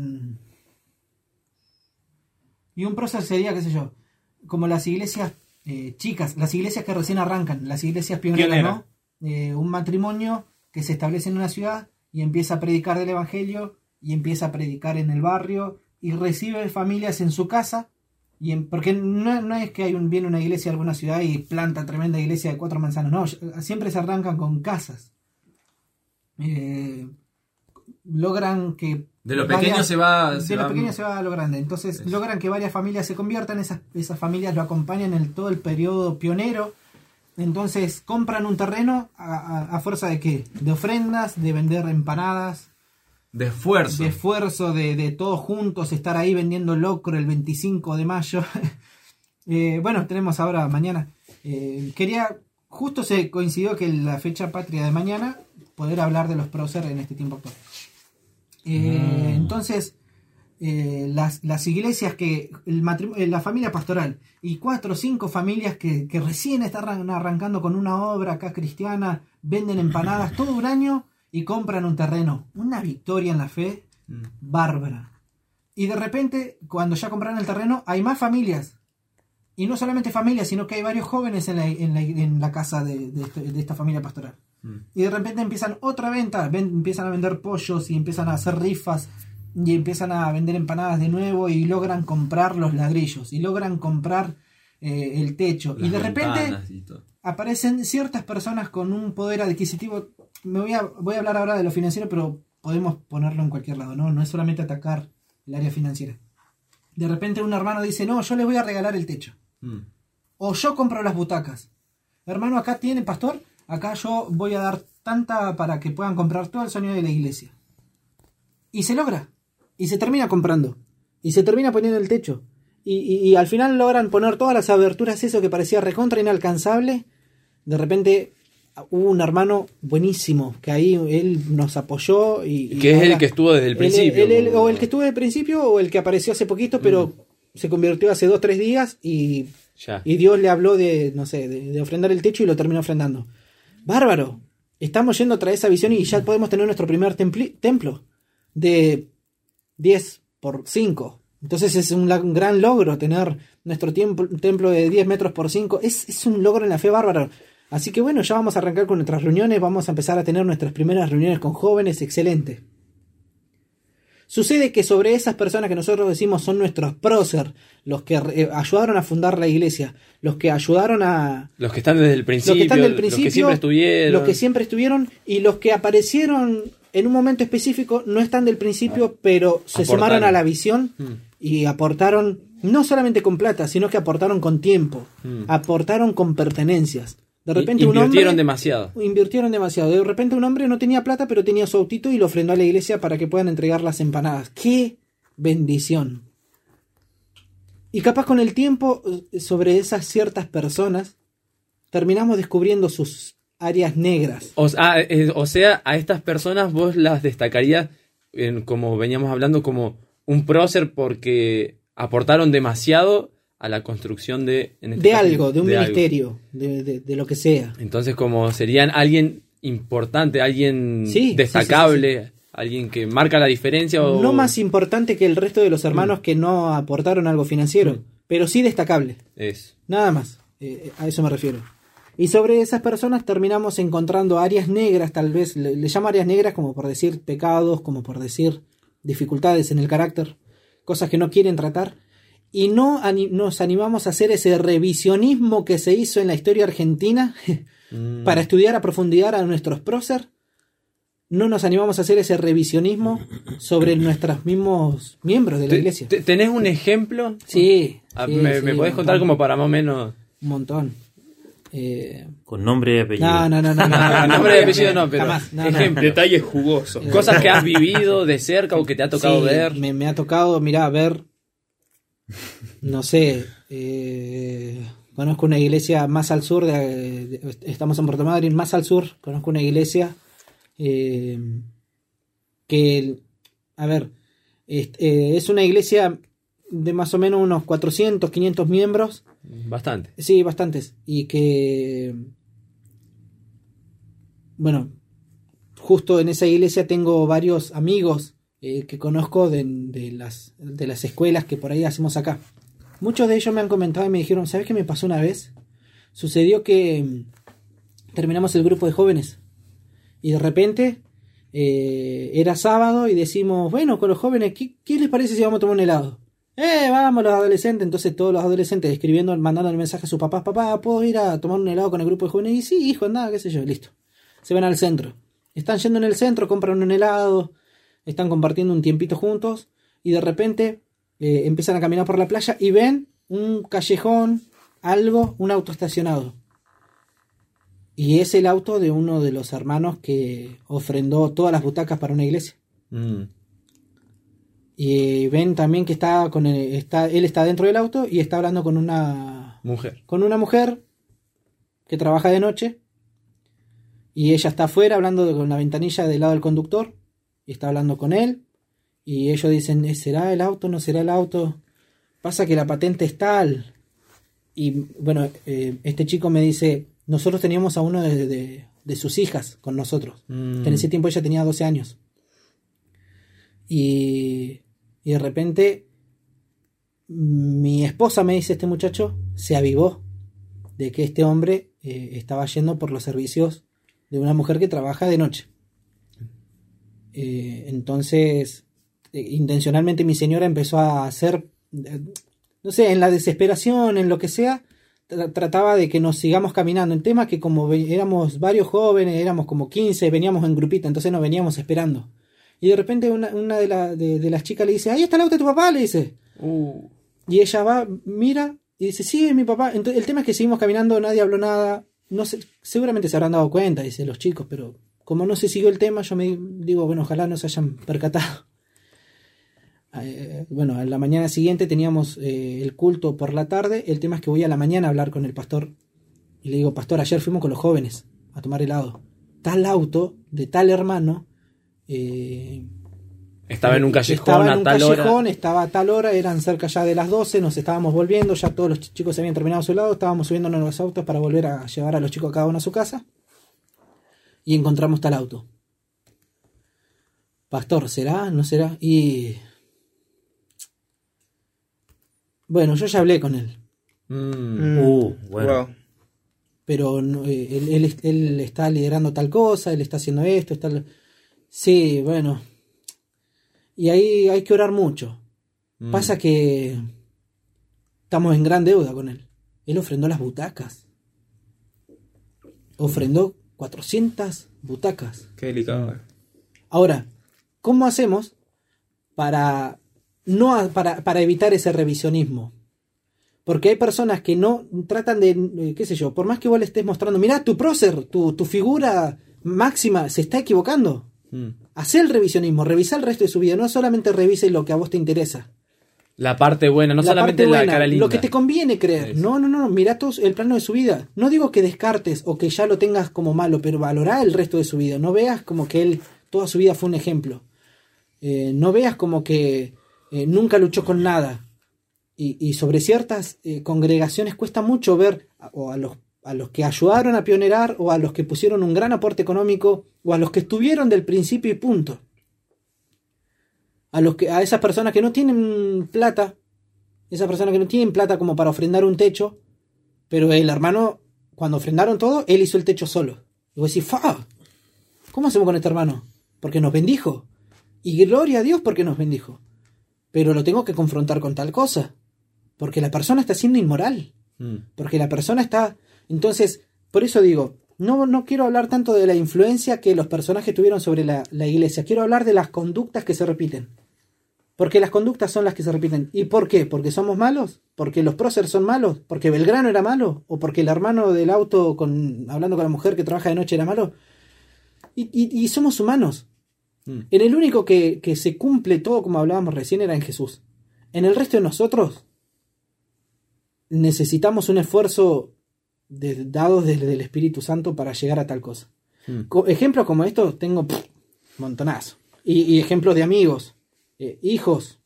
y un prócer sería, qué sé yo, como las iglesias eh, chicas, las iglesias que recién arrancan, las iglesias pioneras, Pionera. ¿no? Eh, un matrimonio que se establece en una ciudad y empieza a predicar del evangelio y empieza a predicar en el barrio y recibe familias en su casa. Y en- porque no, no es que hay un, viene una iglesia a alguna ciudad y planta tremenda iglesia de cuatro manzanas, no, siempre se arrancan con casas. Eh, logran que de lo varias- pequeño se va... de se lo va- pequeño se va a lo grande. Entonces logran que varias familias se conviertan, esas, esas familias lo acompañan en todo el periodo pionero. Entonces compran un terreno a, a- a fuerza de qué? De ofrendas, de vender empanadas, de esfuerzo. de esfuerzo, de, de todos juntos estar ahí vendiendo locro el 25 de mayo. Eh, bueno, tenemos ahora mañana. Eh, quería, justo se coincidió que la fecha patria de mañana, poder hablar de los prócer en este tiempo actual. Eh, Entonces, eh, las, las iglesias que, el la familia pastoral y cuatro o cinco familias que, que recién están arran- arrancando con una obra acá cristiana, venden empanadas todo un año y compran un terreno. Una victoria en la fe Mm. bárbara. Y de repente, cuando ya compraron el terreno, hay más familias. Y no solamente familias, sino que hay varios jóvenes en la, en la, en la casa de, de este- de esta familia pastoral. Mm. Y de repente empiezan otra venta, ven- empiezan a vender pollos y empiezan a hacer rifas y empiezan a vender empanadas de nuevo y logran comprar los ladrillos y logran comprar eh, el techo. y de repente y aparecen ciertas personas con un poder adquisitivo. Me voy a, voy a hablar ahora de lo financiero, pero podemos ponerlo en cualquier lado, ¿no? No es solamente atacar el área financiera. De repente un hermano dice, no, yo le voy a regalar el techo. Mm. O yo compro las butacas. Hermano, acá tiene pastor, acá yo voy a dar tanta para que puedan comprar todo el sonido de la iglesia. Y se logra. Y se termina comprando. Y se termina poniendo el techo. Y, y- y al final logran poner todas las aberturas, eso que parecía recontra inalcanzable. De repente hubo un hermano buenísimo, que ahí él nos apoyó. Y, y Que es el que estuvo desde el principio. él- él- o el que estuvo desde el principio o el que apareció hace poquito, pero se convirtió hace dos tres días y Ya. y Dios le habló de, no sé, de, de ofrendar el techo y lo terminó ofrendando. Bárbaro. Estamos yendo tras esa visión y ya podemos tener nuestro primer templi- templo de 10 por 5. Entonces es un gran logro tener nuestro tiempo- templo de 10 metros por 5. Es, es un logro en la fe bárbaro. Así que bueno, ya vamos a arrancar con nuestras reuniones, vamos a empezar a tener nuestras primeras reuniones con jóvenes, excelente. Sucede que sobre esas personas que nosotros decimos son nuestros prócer, los que eh, ayudaron a fundar la iglesia, los que ayudaron a, Los que están desde el principio, los que están del principio, los que siempre estuvieron. los que siempre estuvieron y los que aparecieron en un momento específico no están del principio, pero se Aportaron. sumaron a la visión Mm. y aportaron no solamente con plata, sino que aportaron con tiempo, Mm. aportaron con pertenencias. De repente un invirtieron hombre demasiado. invirtieron demasiado. De repente un hombre no tenía plata, pero tenía su autito y lo ofrendó a la iglesia para que puedan entregar las empanadas. ¡Qué bendición! Y capaz con el tiempo, eh, sobre esas ciertas personas, terminamos descubriendo sus áreas negras. O, ah, eh, o sea, a estas personas vos las destacarías, en, como veníamos hablando, como un prócer porque aportaron demasiado a la construcción de... en este De caso, algo, de un ministerio, de, de- de lo que sea. Entonces, como serían alguien importante, alguien Sí, sí, destacable, alguien que marca la diferencia o... No más importante que el resto de los hermanos que no aportaron algo financiero, Mm. pero sí destacable. Es. Nada más, eh, a eso me refiero. Y sobre esas personas terminamos encontrando áreas negras, tal vez, le, le llamo áreas negras como por decir pecados, como por decir dificultades en el carácter, cosas que no quieren tratar. Y no ani- nos animamos a hacer ese revisionismo que se hizo en la historia argentina Mm. para estudiar a profundidad a nuestros prócer. No nos animamos a hacer ese revisionismo sobre nuestros mismos miembros de la iglesia. te- ¿Tenés un ejemplo? Sí. Ah, sí, ¿Me, sí, me podés contar como para más o menos... Un montón. Eh, Con nombre y apellido. no, no, no, no. No, nombre y apellido no, pero Jamás, no. Detalles jugosos. Cosas que has vivido de cerca o que te ha tocado Sí, ver. Me, me ha tocado, mirá, ver. No sé. eh, conozco una iglesia más al sur. De, de- estamos en Puerto Madryn, más al sur. Conozco una iglesia. eh, que. A ver. Eh, es una iglesia de más o menos unos 400, 500 miembros. Bastante. Sí, bastantes. Y que. Bueno, justo en esa iglesia tengo varios amigos eh, que conozco de, las, de las escuelas que por ahí hacemos acá. Muchos de ellos me han comentado y me dijeron: ¿Sabes qué me pasó una vez? Sucedió que mm, terminamos el grupo de jóvenes y de repente eh, era sábado y decimos: Bueno, con los jóvenes, ¿qué, qué les parece si vamos a tomar un helado? ¡Eh, vamos los adolescentes! Entonces todos los adolescentes escribiendo, mandando el mensaje a sus papás, papá, ¿puedo ir a tomar un helado con el grupo de jóvenes? Y sí, hijo, anda, qué sé yo, listo. Se van al centro. Están yendo en el centro, compran un helado, están compartiendo un tiempito juntos y de repente eh, empiezan a caminar por la playa y ven un callejón, algo, un auto estacionado. Y es el auto de uno de los hermanos que ofrendó todas las butacas para una iglesia. Mm. Y ven también que está con el- está, él está dentro del auto y está hablando con una Mujer. con una mujer que trabaja de noche y ella está afuera hablando de- con la ventanilla del lado del conductor y está hablando con él y ellos dicen "¿Eh, será el auto no será el auto pasa que la patente es tal y bueno eh, este chico me dice nosotros teníamos a uno de, de- de sus hijas con nosotros Mm. que en ese tiempo ella tenía 12 años. Y, y de repente mi esposa me dice, este muchacho se avivó de que este hombre eh, estaba yendo por los servicios de una mujer que trabaja de noche. Eh, entonces, eh, intencionalmente mi señora empezó a hacer, eh, no sé, en la desesperación, en lo que sea, tra- trataba de que nos sigamos caminando. El tema es que como éramos varios jóvenes, éramos como 15, veníamos en grupito, entonces nos veníamos esperando. Y de repente una, una de, la- de- de las chicas le dice, ahí está el auto de tu papá, le dice. Y ella va, mira, y dice, sí, es mi papá. Entonces, el tema es que seguimos caminando, nadie habló nada. No sé, seguramente se habrán dado cuenta, dice los chicos, pero como no se siguió el tema, yo me digo, bueno, ojalá no se hayan percatado. Eh, bueno, a la mañana siguiente teníamos eh, el culto por la tarde. El tema es que voy a la mañana a hablar con el pastor. Y le digo, pastor, ayer fuimos con los jóvenes a tomar helado. Tal auto de tal hermano eh, Estaba en un callejón estaba en a un tal callejón, hora. estaba a tal hora, eran cerca ya de las 12, nos estábamos volviendo, ya todos los ch- chicos habían terminado su lado, estábamos subiéndonos en los autos para volver a llevar a los chicos cada uno a su casa. Y encontramos tal auto. Pastor, ¿será? ¿No será? Y... Bueno, yo ya hablé con él. Mm. Uh, bueno. Wow. pero eh, él, él- él está liderando tal cosa, él está haciendo esto, está... Sí, bueno. Y ahí hay que orar mucho. Mm. Pasa que estamos en gran deuda con él. Él ofrendó las butacas. Ofrendó 400 butacas. Qué delicado. Ahora, ¿cómo hacemos para no para, para evitar ese revisionismo? Porque hay personas que no tratan de, eh, qué sé yo, por más que vos le estés mostrando, mirá, tu prócer, tu, tu figura máxima se está equivocando. Mm. Hacé el revisionismo, revisa el resto de su vida, no solamente revise lo que a vos te interesa. La parte buena, no La solamente parte la buena, cara linda. Lo que te conviene creer. No, no, no, mira todo el plano de su vida. No digo que descartes o que ya lo tengas como malo, pero valorá el resto de su vida. No veas como que él toda su vida fue un ejemplo. Eh, no veas como que eh, nunca luchó con nada. Y, y sobre ciertas eh, congregaciones cuesta mucho ver a- o a los, a los que ayudaron a pionerar o a los que pusieron un gran aporte económico o a los que estuvieron del principio y punto. A, los que, a esas personas que no tienen plata, esas personas que no tienen plata como para ofrendar un techo, pero el hermano, cuando ofrendaron todo, él hizo el techo solo. Y vos decís, ¡fa! ¿Cómo hacemos con este hermano? Porque nos bendijo. Y gloria a Dios porque nos bendijo. Pero lo tengo que confrontar con tal cosa. Porque la persona está siendo inmoral. Mm. Porque la persona está... Entonces, por eso digo, no, no quiero hablar tanto de la influencia que los personajes tuvieron sobre la, la iglesia. Quiero hablar de las conductas que se repiten. Porque las conductas son las que se repiten. ¿Y por qué? ¿Porque somos malos? ¿Porque los próceres son malos? ¿Porque Belgrano era malo? ¿O porque el hermano del auto con, hablando con la mujer que trabaja de noche era malo? Y, y- y somos humanos. Mm. En el único que, que se cumple todo como hablábamos recién era en Jesús. En el resto de nosotros necesitamos un esfuerzo de- dado desde el Espíritu Santo para llegar a tal cosa. Mm. Ejemplos como estos tengo pff, montonazo. Y, y ejemplos de amigos. Eh, hijos.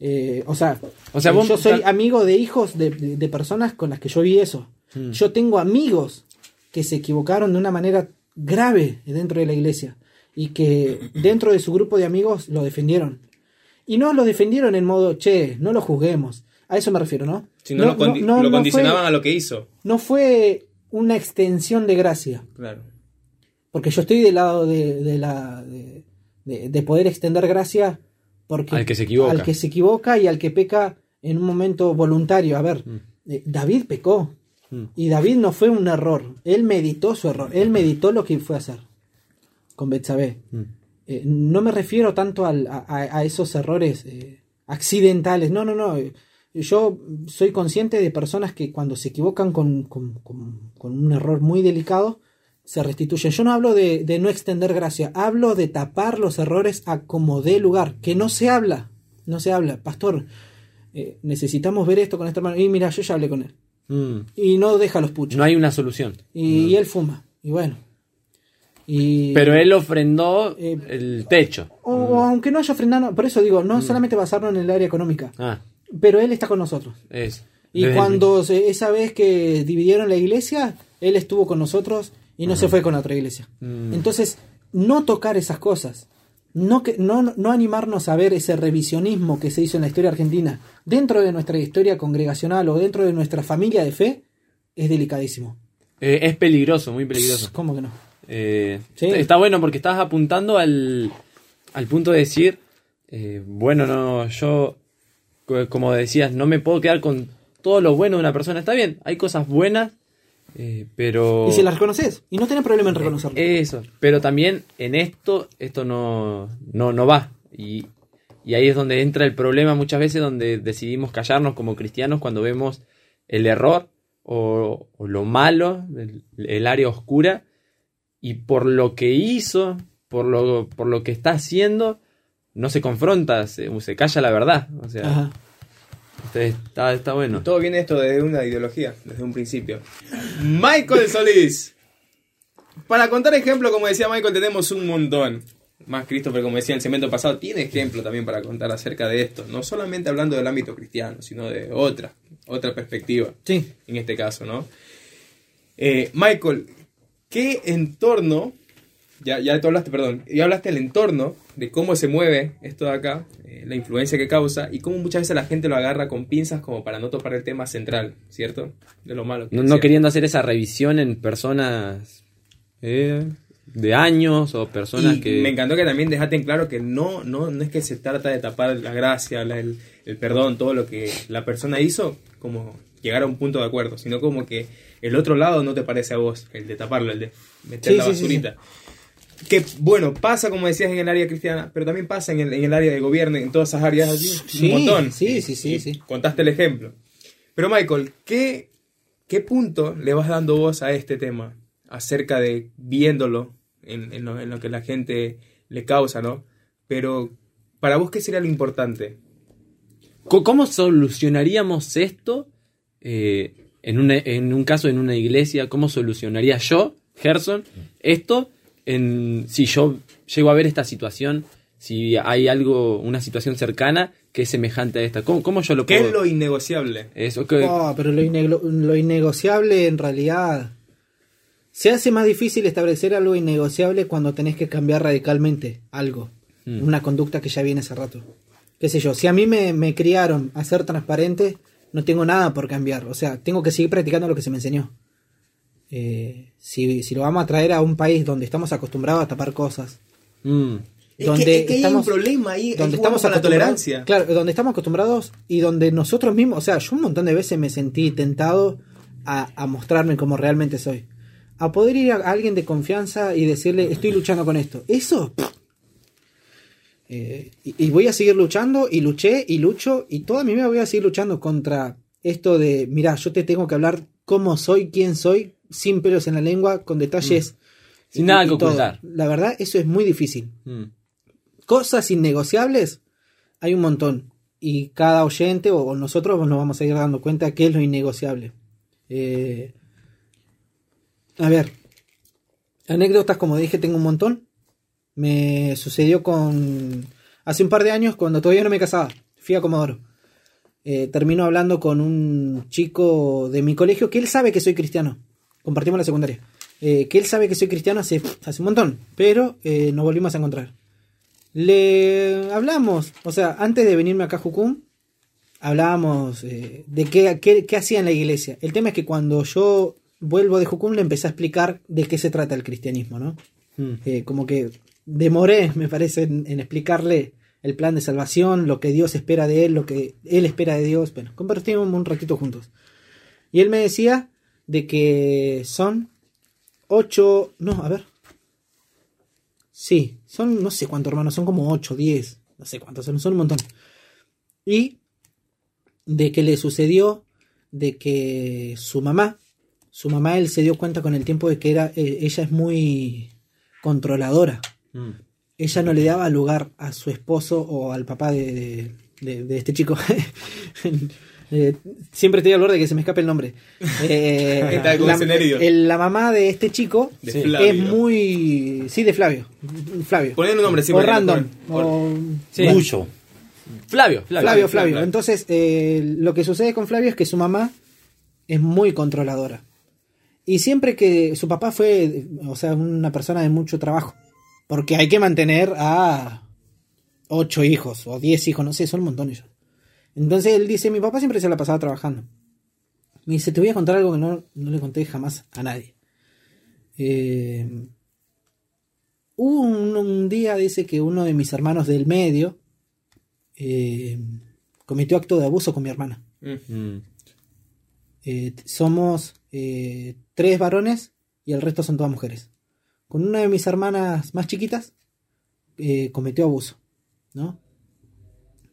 eh, o sea, O sea, eh, vos- yo soy amigo de hijos de, de- de personas con las que yo vi eso. Mm. Yo tengo amigos que se equivocaron de una manera grave dentro de la iglesia y que dentro de su grupo de amigos lo defendieron. Y no lo defendieron en modo, che, no lo juzguemos. A eso me refiero, ¿no? Si no, lo, condi- no- lo no condicionaban fue- a lo que hizo. no fue una extensión de gracia. Claro. Porque yo estoy del lado de, de la de- de poder extender gracia porque Al que se equivoca. al que se equivoca y al que peca en un momento voluntario. A ver, eh, David pecó Mm. y David no fue un error. Él meditó su error. Él meditó lo que fue a hacer con Betsabé. Mm. Eh, no me refiero tanto al- a, a- esos errores eh, accidentales. No, no, no. Yo soy consciente de personas que cuando se equivocan con, con- con- con un error muy delicado, se restituyen. Yo no hablo de, de no extender gracia, hablo de tapar los errores a como dé lugar, que no se habla. No se habla. Pastor, eh, necesitamos ver esto con esta hermano. Y mira, yo ya hablé con él. Mm. Y no deja los puchos. No hay una solución. y, y él fuma. Y bueno. Y, Pero él ofrendó Eh, el techo. O, o aunque no haya ofrendado, por eso digo, no solamente basarnos en el área económica, Ah, pero él está con nosotros. es. Y Desde- cuando esa vez que dividieron la iglesia, él estuvo con nosotros y no se fue con otra iglesia. Mm. Entonces, no tocar esas cosas, no, que, no, no animarnos a ver ese revisionismo que se hizo en la historia argentina dentro de nuestra historia congregacional o dentro de nuestra familia de fe, es delicadísimo. Eh, es peligroso, muy peligroso. ¿Cómo que no? Eh, Sí. está- bueno porque estás apuntando al, al punto de decir, eh, bueno, no, yo, co- como decías, no me puedo quedar con todo lo bueno de una persona. Está bien, hay cosas buenas, eh, pero... Y si las reconoces, y no tenés problema en reconocerlo. Eso, pero también en esto, esto no, no, no va. Y, y ahí es donde entra el problema muchas veces, donde decidimos callarnos como cristianos cuando vemos el error o, o lo malo, el, el área oscura, y por lo que hizo, por lo, por lo que está haciendo, no se confronta, se, se calla la verdad. O sea, Ajá. Entonces está, está bueno. Todo viene esto desde una ideología, desde un principio. Michael Solís. Para contar ejemplo, como decía Michael, tenemos un montón. Más Christopher, como decía en el segmento pasado, tiene ejemplo también para contar acerca de esto. No solamente hablando del ámbito cristiano, sino de otra, otra perspectiva. Sí. En este caso, ¿no? Eh, Michael, ¿qué entorno, ya, ya tú hablaste, perdón, ya hablaste del entorno, de cómo se mueve esto de acá, eh, la influencia que causa, y cómo muchas veces la gente lo agarra con pinzas como para no topar el tema central, ¿cierto? De lo malo. que No, queriendo hacer esa revisión en personas eh, de años o personas Y que... me encantó que también dejaste en claro que no, no, no es que se trata de tapar la gracia, la- el, el perdón, todo lo que la persona hizo, como llegar a un punto de acuerdo, sino como que el otro lado no te parece a vos, el de taparlo, el de meter Sí, la sí, sí, basurita. Que bueno, pasa como decías en el área cristiana, pero también pasa en el, en el área de gobierno, en todas esas áreas así, Sí, un montón. sí, sí, sí, sí. Contaste el ejemplo. Pero Michael, ¿qué, ¿qué punto le vas dando vos a este tema acerca de viéndolo en, en lo, en lo que la gente le causa, ¿no? Pero para vos, ¿qué sería lo importante? ¿Cómo solucionaríamos esto eh, en, una- en un caso en una iglesia? ¿Cómo solucionaría yo, Gerson, esto en, si yo llego a ver esta situación? Si hay algo, una situación cercana que es semejante a esta. ¿Cómo, cómo yo lo ¿Qué puedo...? es lo innegociable? Eso, que- Oh, pero lo, innegociable en realidad se hace más difícil establecer algo innegociable cuando tenés que cambiar radicalmente algo, Mm. una conducta que ya viene hace rato. Qué sé yo, si a mí me, me criaron a ser transparente, no tengo nada por cambiar, o sea, tengo que seguir practicando lo que se me enseñó. Eh, si, si lo vamos a traer a un país donde estamos acostumbrados a tapar cosas, Mm. Es donde que, es que hay estamos un problema ahí, donde estamos con la acostumbrados- tolerancia. Claro, donde estamos acostumbrados y donde nosotros mismos, o sea, yo un montón de veces me sentí tentado a, a mostrarme como realmente soy. A poder ir a alguien de confianza y decirle, estoy luchando con esto. Eso. Eh, y, y voy a seguir luchando y luché y lucho y toda mi vida voy a seguir luchando contra esto de, mira, yo te tengo que hablar cómo soy, quién soy, sin pelos en la lengua, con detalles. Sin y- nada que ocultar. La verdad, eso es muy difícil Mm. cosas innegociables hay un montón. Y cada oyente o, o nosotros nos vamos a ir dando cuenta qué es lo innegociable. Eh, a ver, anécdotas como dije tengo un montón. Me sucedió con Hace un par de años, cuando todavía no me casaba, fui a Comodoro. Eh, termino hablando con un chico de mi colegio que él sabe que soy cristiano. Compartimos la secundaria. Eh, que él sabe que soy cristiano hace, hace un montón, pero eh, nos volvimos a encontrar. Le hablamos, o sea, antes de venirme acá a Jucum, hablábamos eh, de qué, qué, qué hacía en la iglesia. El tema es que cuando yo vuelvo de Jucum le empecé a explicar de qué se trata el cristianismo, ¿no? Mm. Eh, como que demoré, me parece, en, en explicarle el plan de salvación, lo que Dios espera de él, lo que él espera de Dios. Bueno, compartimos un ratito juntos. Y él me decía de que son ocho, no, a ver. Sí, son no sé cuántos hermanos, son como ocho, diez, no sé cuántos, son, son un montón. Y de que le sucedió de que su mamá, su mamá él se dio cuenta con el tiempo de que era, eh, ella es muy controladora. Mm. Ella no le daba lugar a su esposo o al papá de, de- de- de este chico. Eh, siempre estoy al borde de que se me escape el nombre. Eh, la, el- la mamá de este chico De Sí. Flavio. es muy... Sí, de Flavio. Flavio. Ponen un nombre, sí, o random. por- o- Sí. Mucho. Flavio, Flavio. Flavio, Flavio. Flavio. Entonces, eh, lo que sucede con Flavio es que su mamá es muy controladora. Y siempre que su papá fue, o sea, una persona de mucho trabajo. Porque hay que mantener a ocho hijos o diez hijos, no sé, son un montón ellos. Entonces él dice, mi papá siempre se la pasaba trabajando. Me dice, te voy a contar algo que no, no le conté jamás a nadie. Eh, hubo un, un día, dice que uno de mis hermanos del medio eh, cometió acto de abuso con mi hermana. Mm. Eh, somos tres varones y el resto son todas mujeres. Con una de mis hermanas más chiquitas cometió abuso, ¿no?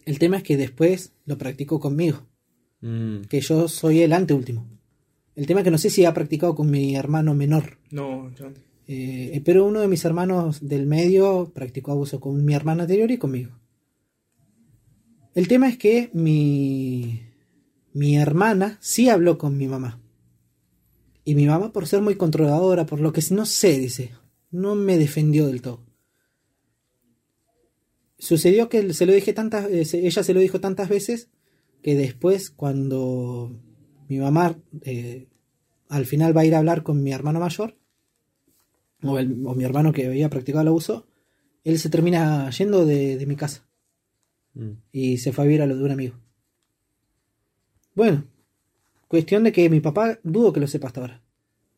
El tema es que después lo practicó conmigo, Mm. que yo soy el anteúltimo. El tema es que no sé si ha practicado con mi hermano menor, No, yo- eh, pero uno de mis hermanos del medio practicó abuso con mi hermana anterior y conmigo. El tema es que mi, mi hermana sí habló con mi mamá. Y mi mamá, por ser muy controladora, por lo que no sé, dice, no me defendió del todo. Sucedió que se lo dije tantas, eh, ella se lo dijo tantas veces que después, cuando mi mamá eh, al final va a ir a hablar con mi hermano mayor, o, el- o mi hermano que había practicado el abuso, él se termina yendo de, de mi casa Mm. y se fue a vivir a lo de un amigo. Bueno, cuestión de que mi papá dudo que lo sepa hasta ahora,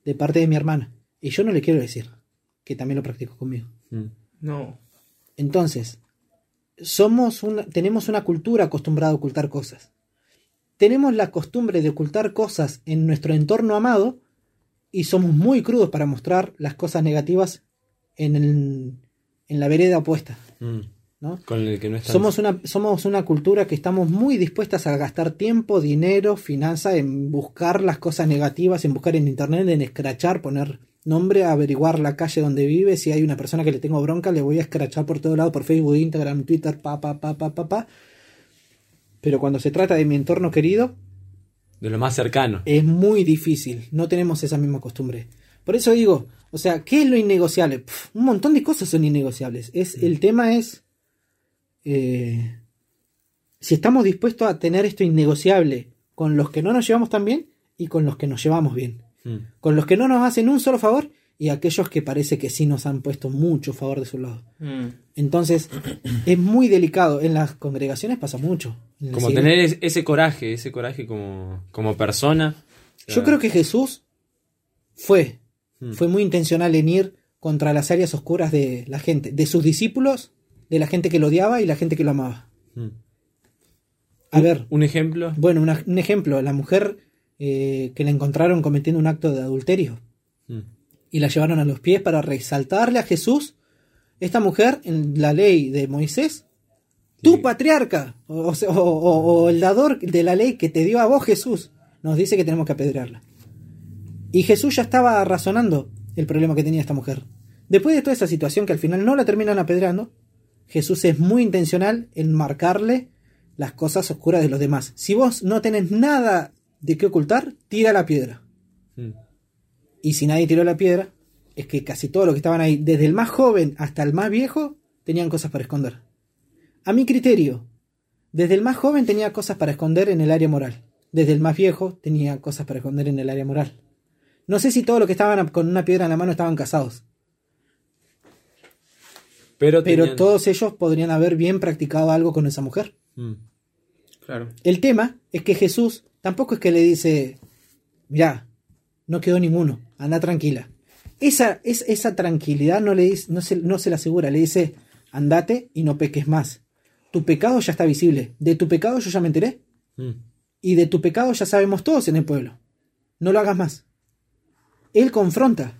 de parte de mi hermana, y yo no le quiero decir que también lo practicó conmigo. Mm. no. Entonces, somos una, tenemos una cultura acostumbrada a ocultar cosas. Tenemos la costumbre de ocultar cosas en nuestro entorno amado y somos muy crudos para mostrar las cosas negativas en, el- en la vereda opuesta. Mm. ¿no? Con el que no está. Somos una, somos una cultura que estamos muy dispuestas a gastar tiempo, dinero, finanzas en buscar las cosas negativas, en buscar en internet, en escrachar, poner nombre, averiguar la calle donde vive. Si hay una persona que le tengo bronca, le voy a escrachar por todo lado, por Facebook, Instagram, Twitter, pa, pa, pa, pa, pa, pa. Pero cuando se trata de mi entorno querido, De lo más cercano. es muy difícil. No tenemos esa misma costumbre. Por eso digo, o sea, ¿qué es lo innegociable? Un montón de cosas son innegociables. Es, el tema es eh, si estamos dispuestos a tener esto innegociable con los que no nos llevamos tan bien y con los que nos llevamos bien. Mm. Con los que no nos hacen un solo favor y aquellos que parece que sí nos han puesto mucho favor de su lado. Mm. Entonces, es muy delicado. En las congregaciones pasa mucho. Como tener es- ese coraje, ese coraje como, como persona. Yo creo que Jesús fue, Mm. fue muy intencional en ir contra las áreas oscuras de la gente, de sus discípulos, de la gente que lo odiaba y la gente que lo amaba. Mm. A ver, Un ejemplo. bueno, una- un ejemplo, la mujer eh, que la encontraron cometiendo un acto de adulterio Mm. y la llevaron a los pies para resaltarle a Jesús, esta mujer en la ley de Moisés, tu patriarca, o- o el dador de la ley que te dio a vos Jesús, nos dice que tenemos que apedrearla. Y Jesús ya estaba razonando el problema que tenía esta mujer. Después de toda esa situación que al final no la terminan apedreando, Jesús es muy intencional en marcarle las cosas oscuras de los demás. Si vos no tenés nada de qué ocultar, tira la piedra. Mm. Y si nadie tiró la piedra, es que casi todos los que estaban ahí, desde el más joven hasta el más viejo, tenían cosas para esconder. A mi criterio, desde el más joven tenía cosas para esconder en el área moral. Desde el más viejo tenía cosas para esconder en el área moral. No sé si todos los que estaban con una piedra en la mano estaban casados, Pero, todos ellos podrían haber bien practicado algo con esa mujer. Mm. Claro. El tema es que Jesús tampoco es que le dice, ya, no quedó ninguno, anda tranquila. Esa, es, esa tranquilidad no, le no, se, no se la asegura, le dice, andate y no peques más. Tu pecado ya está visible, de tu pecado yo ya me enteré, Mm. y de tu pecado ya sabemos todos en el pueblo. No lo hagas más. Él confronta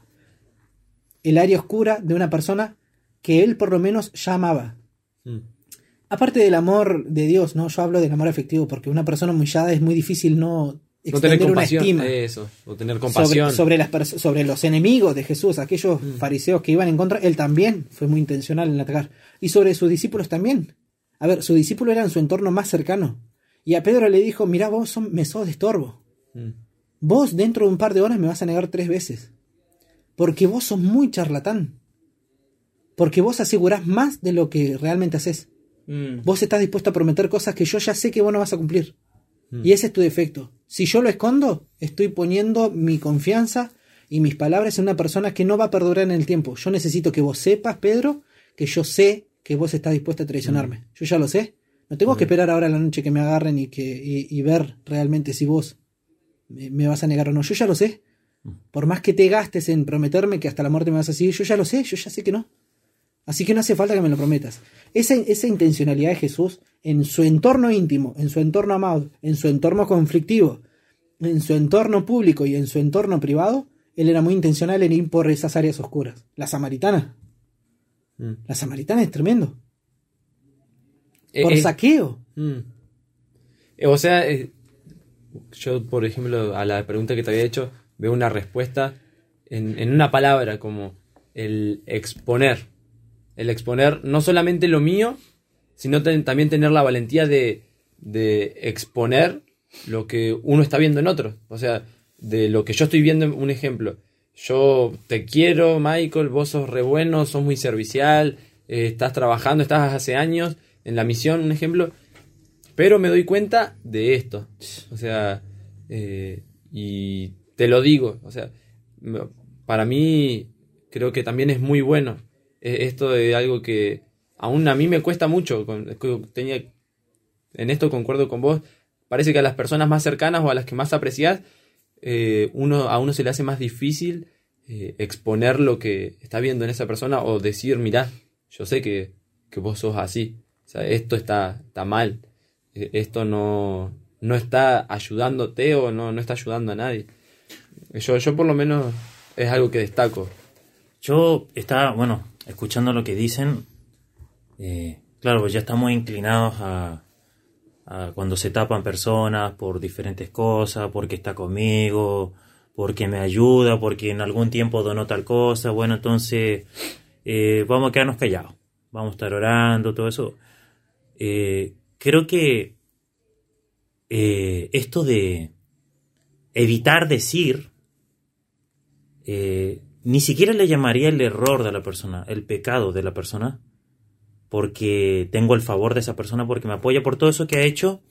el área oscura de una persona que él por lo menos ya amaba. Mm. Aparte del amor de Dios, ¿no? Yo hablo del amor afectivo, porque una persona humillada es muy difícil no No tener extender una estima Eso. O tener sobre, compasión. sobre, las perso- sobre los enemigos de Jesús, aquellos fariseos que iban en contra, él también fue muy intencional en atacar. Y sobre sus discípulos también. A ver, su discípulo era en su entorno más cercano. Y a Pedro le dijo, mira, vos son, me sos de estorbo. Mm. Vos dentro de un par de horas me vas a negar tres veces. Porque vos sos muy charlatán. Porque vos asegurás más de lo que realmente haces. Mm. Vos estás dispuesto a prometer cosas que yo ya sé que vos no vas a cumplir. Y ese es tu defecto. Si yo lo escondo, estoy poniendo mi confianza y mis palabras en una persona que no va a perdurar en el tiempo. Yo necesito que vos sepas, Pedro, que yo sé que vos estás dispuesto a traicionarme. Yo ya lo sé. No tengo que esperar ahora la noche que me agarren y, que, y, y ver realmente si vos me, me vas a negar o no. Yo ya lo sé. Por más que te gastes en prometerme que hasta la muerte me vas a seguir, yo ya lo sé, yo ya sé que no. Así que no hace falta que me lo prometas. Esa, esa intencionalidad de Jesús en su entorno íntimo, en su entorno amado, en su entorno conflictivo, en su entorno público y en su entorno privado, él era muy intencional en ir por esas áreas oscuras. La samaritana. Mm. La samaritana es tremendo. Eh, Por eh, saqueo. Mm. Eh, O sea, yo, por ejemplo, a la pregunta que te había hecho, veo una respuesta en, en una palabra como el exponer. El exponer no solamente lo mío, sino también tener la valentía de, de exponer lo que uno está viendo en otros. O sea, de lo que yo estoy viendo, en un ejemplo. Yo te quiero, Michael, vos sos re bueno, sos muy servicial, eh, estás trabajando, estás hace años en la misión, un ejemplo. Pero me doy cuenta de esto. O sea, eh, y te lo digo. O sea, para mí creo que también es muy bueno. Esto de algo que aún a mí me cuesta mucho. es tenía, en esto concuerdo con vos. Parece que a las personas más cercanas o a las que más apreciás, eh, uno, a uno se le hace más difícil eh, exponer lo que está viendo en esa persona o decir, mirá, yo sé que, que vos sos así. Esto está, está mal. Eh, Esto no, no está ayudándote o no, no está ayudando a nadie. Yo, yo por lo menos es algo que destaco. Yo estaba, bueno, escuchando lo que dicen, eh, claro, pues ya estamos inclinados a, cuando se tapan personas por diferentes cosas, porque está conmigo, porque me ayuda, porque en algún tiempo donó tal cosa, bueno, entonces eh, vamos a quedarnos callados, vamos a estar orando, todo eso. Eh, creo que esto de evitar decir ni siquiera le llamaría el error de la persona, el pecado de la persona, porque tengo el favor de esa persona, porque me apoya por todo eso que ha hecho.